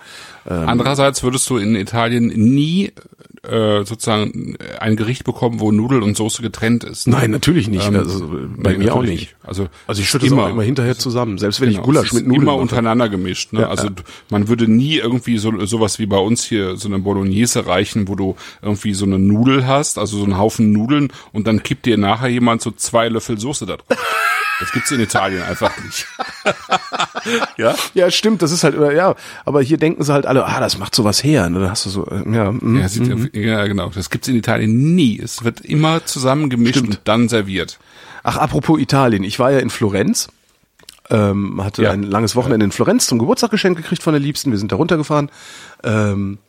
Andererseits würdest du in Italien nie äh, sozusagen ein Gericht bekommen, wo Nudel und Soße getrennt ist. Nein, natürlich nicht. Ähm, also, bei nee, mir auch natürlich nicht. Also, Also ich schütte auch immer hinterher zusammen, selbst wenn ich Genau, Gulasch es mit Nudeln immer mache. untereinander gemischt. Ne? Ja, also ja. man würde nie irgendwie so sowas wie bei uns hier so eine Bolognese reichen, wo du irgendwie so eine Nudel hast, also so einen Haufen Nudeln und dann kippt dir nachher jemand so zwei Löffel Soße da drauf. Das gibt's in Italien einfach nicht. ja? Ja, stimmt, das ist halt, ja, aber hier denken sie halt alle, ah, das macht sowas her. Und dann hast du so, äh, ja, mm, Ja, sieht, ja, genau. Das gibt's in Italien nie. Es wird immer zusammengemischt Stimmt. und dann serviert. Ach, apropos Italien, ich war ja in Florenz, ähm, hatte Ja. ein langes Wochenende in Florenz zum Geburtstag geschenkt gekriegt von der Liebsten. Wir sind da runtergefahren. Ähm,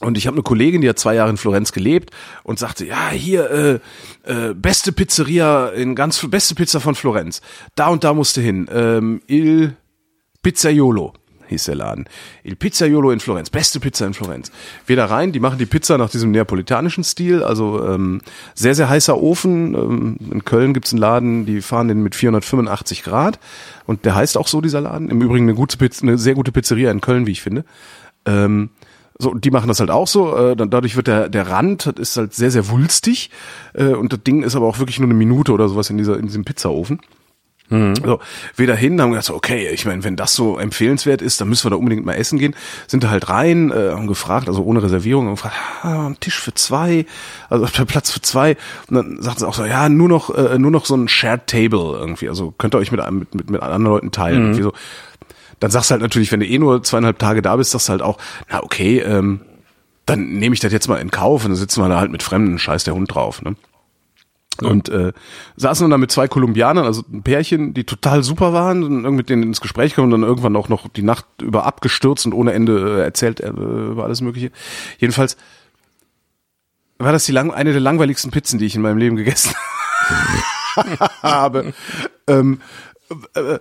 und ich habe eine Kollegin, die hat zwei Jahre in Florenz gelebt und sagte, ja, hier, äh, äh, beste Pizzeria in ganz, beste Pizza von Florenz. Da und da musste hin. Ähm, Il Pizzaiolo hieß der Laden. Il Pizzaiolo in Florenz. Beste Pizza in Florenz. Wir da rein, die machen die Pizza nach diesem neapolitanischen Stil, also ähm, sehr, sehr heißer Ofen. Ähm, in Köln gibt's einen Laden, die fahren den mit 485 Grad und der heißt auch so, dieser Laden. Im Übrigen eine, gute Pizza, eine sehr gute Pizzeria in Köln, wie ich finde. Ähm, so, die machen das halt auch so. Äh, dann, dadurch wird der, der Rand das ist halt sehr, sehr wulstig. Äh, und das Ding ist aber auch wirklich nur eine Minute oder sowas in, dieser, in diesem Pizzaofen. So, wir dahin haben gedacht, so, okay, ich meine, wenn das so empfehlenswert ist, dann müssen wir da unbedingt mal essen gehen. Sind da halt rein, äh, haben gefragt, also ohne Reservierung, haben gefragt, ah, Tisch für zwei, also Platz für zwei. Und dann sagten sie auch so, ja, nur noch, äh, nur noch so ein Shared Table irgendwie. Also könnt ihr euch mit, einem- mit, mit, mit anderen Leuten teilen. Irgendwie so. Dann sagst du halt natürlich, wenn du eh nur zweieinhalb Tage da bist, sagst du halt auch, na okay, ähm, dann nehme ich das jetzt mal in Kauf und dann sitzen wir da halt mit Fremden, scheiß der Hund drauf, ne? Und äh, saßen dann da mit zwei Kolumbianern, also ein Pärchen, die total super waren, und irgendwie mit denen ins Gespräch kamen und dann irgendwann auch noch die Nacht über abgestürzt und ohne Ende äh, erzählt äh, über alles Mögliche. Jedenfalls war das die lang eine der langweiligsten Pizzen, die ich in meinem Leben gegessen habe. ähm, äh,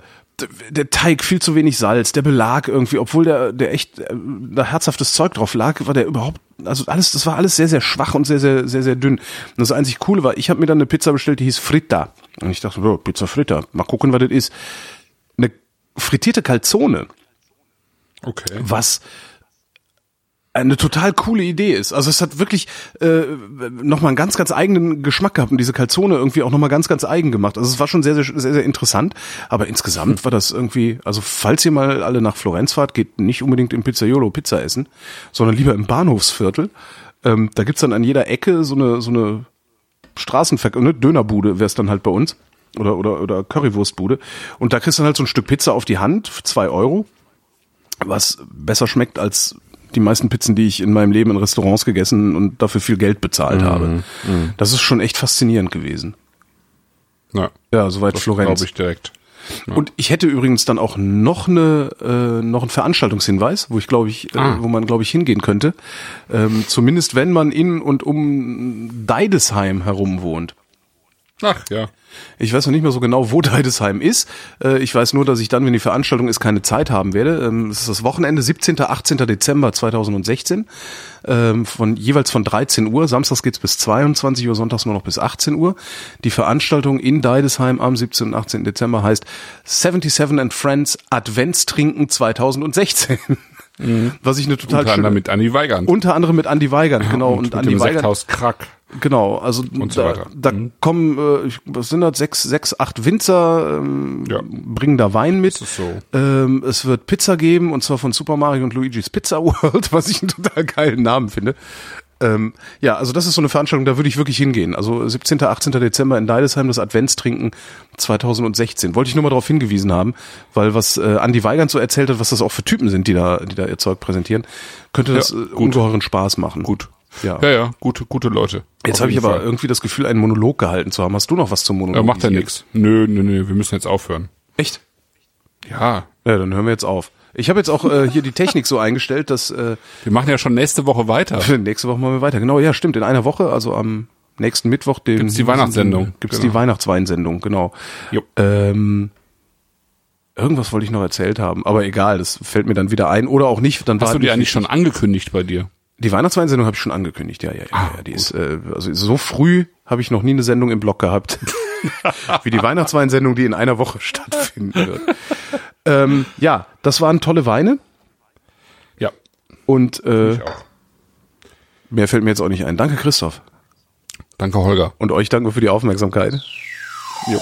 der Teig viel zu wenig Salz, der Belag irgendwie, obwohl der der echt äh, da herzhaftes Zeug drauf lag, war der überhaupt also alles das war alles sehr sehr schwach und sehr sehr sehr sehr dünn. Und das einzig coole war, ich habe mir dann eine Pizza bestellt, die hieß Fritta und ich dachte, oh, Pizza Fritta, mal gucken, was das ist. Eine frittierte Calzone. Okay. Was eine total coole Idee ist. Also es hat wirklich äh, nochmal einen ganz, ganz eigenen Geschmack gehabt und diese Calzone irgendwie auch nochmal ganz, ganz eigen gemacht. Also es war schon sehr, sehr, sehr, sehr interessant, aber insgesamt war das irgendwie, also falls ihr mal alle nach Florenz fahrt, geht nicht unbedingt im Pizzaiolo Pizza essen, sondern lieber im Bahnhofsviertel. Ähm, da gibt's dann an jeder Ecke so eine, so eine Straßenverkehr, ne, Dönerbude wäre es dann halt bei uns oder, oder, oder Currywurstbude und da kriegst du dann halt so ein Stück Pizza auf die Hand zwei Euro was besser schmeckt als die meisten Pizzen, die ich in meinem Leben in Restaurants gegessen und dafür viel Geld bezahlt Mhm, habe. Das ist schon echt faszinierend gewesen. Ja, Ja, soweit das Florenz. glaube ich direkt. Und ich hätte übrigens dann auch noch eine äh, noch einen Veranstaltungshinweis, wo ich glaube ich, äh, Ah. wo man glaube ich hingehen könnte. Ähm, zumindest wenn man in und um Deidesheim herum wohnt. Ach ja. Ich weiß noch nicht mehr so genau, wo Deidesheim ist. Äh, Ich weiß nur, dass ich dann, wenn die Veranstaltung ist, keine Zeit haben werde. Ähm, Es ist das Wochenende 17. 18. Dezember 2016. ähm, Von, jeweils von 13 Uhr. Samstags geht's bis 22 Uhr, sonntags nur noch bis 18 Uhr. Die Veranstaltung in Deidesheim am 17. und 18. Dezember heißt 77 and Friends Adventstrinken 2016. Was ich eine total Unter schöne, anderem mit Anni Weigand. unter anderem mit Andy Weigand, genau. und, Und, mit Andy dem Weigand, Sekthaus Krack. Genau, also so da, da kommen, äh, was sind das, sechs, sechs, acht Winzer, ähm, Ja. bringen da Wein mit. Ist so. Ähm, es wird Pizza geben, und zwar von Super Mario und Luigi's Pizza World, was ich einen total geilen Namen finde. Ähm, ja, also das ist so eine Veranstaltung, da würde ich wirklich hingehen. Also 17., 18. Dezember in Deidesheim, das Adventstrinken 2016. Wollte ich nur mal darauf hingewiesen haben, weil was äh, Andi Weigand so erzählt hat, was das auch für Typen sind, die da, die da ihr Zeug präsentieren, könnte das Ja, äh, ungeheuren Spaß machen. Gut. Ja. Ja, ja, gute, gute Leute. Jetzt habe ich aber Fall. irgendwie das Gefühl, einen Monolog gehalten zu haben. Hast du noch was zum Monolog? Ja, macht ja nix. Nö, nö, nö, wir müssen jetzt aufhören. Echt? Ja, Ja, dann hören wir jetzt auf. Ich habe jetzt auch äh, hier die Technik so eingestellt, dass äh, wir machen ja schon nächste Woche weiter. nächste Woche machen wir weiter. Genau, ja, stimmt. In einer Woche, also am nächsten Mittwoch, den Gibt's die Weihnachtssendung. Gibt's Genau. die Weihnachtsweinsendung, genau. Jo. Ähm, irgendwas wollte ich noch erzählt haben, aber egal, das fällt mir dann wieder ein oder auch nicht. Dann war Hast du die nicht eigentlich schon angekündigt bei dir? Die Weihnachtsweinsendung habe ich schon angekündigt, ja, ja, ja. Ah, ja die ist, äh, also so früh habe ich noch nie eine Sendung im Blog gehabt, wie die Weihnachtsweinsendung, die in einer Woche stattfinden wird. ähm, ja, das waren tolle Weine Ja, und äh, mehr fällt mir jetzt auch nicht ein. Danke, Christoph. Danke, Holger. Und euch danke für die Aufmerksamkeit. Jo.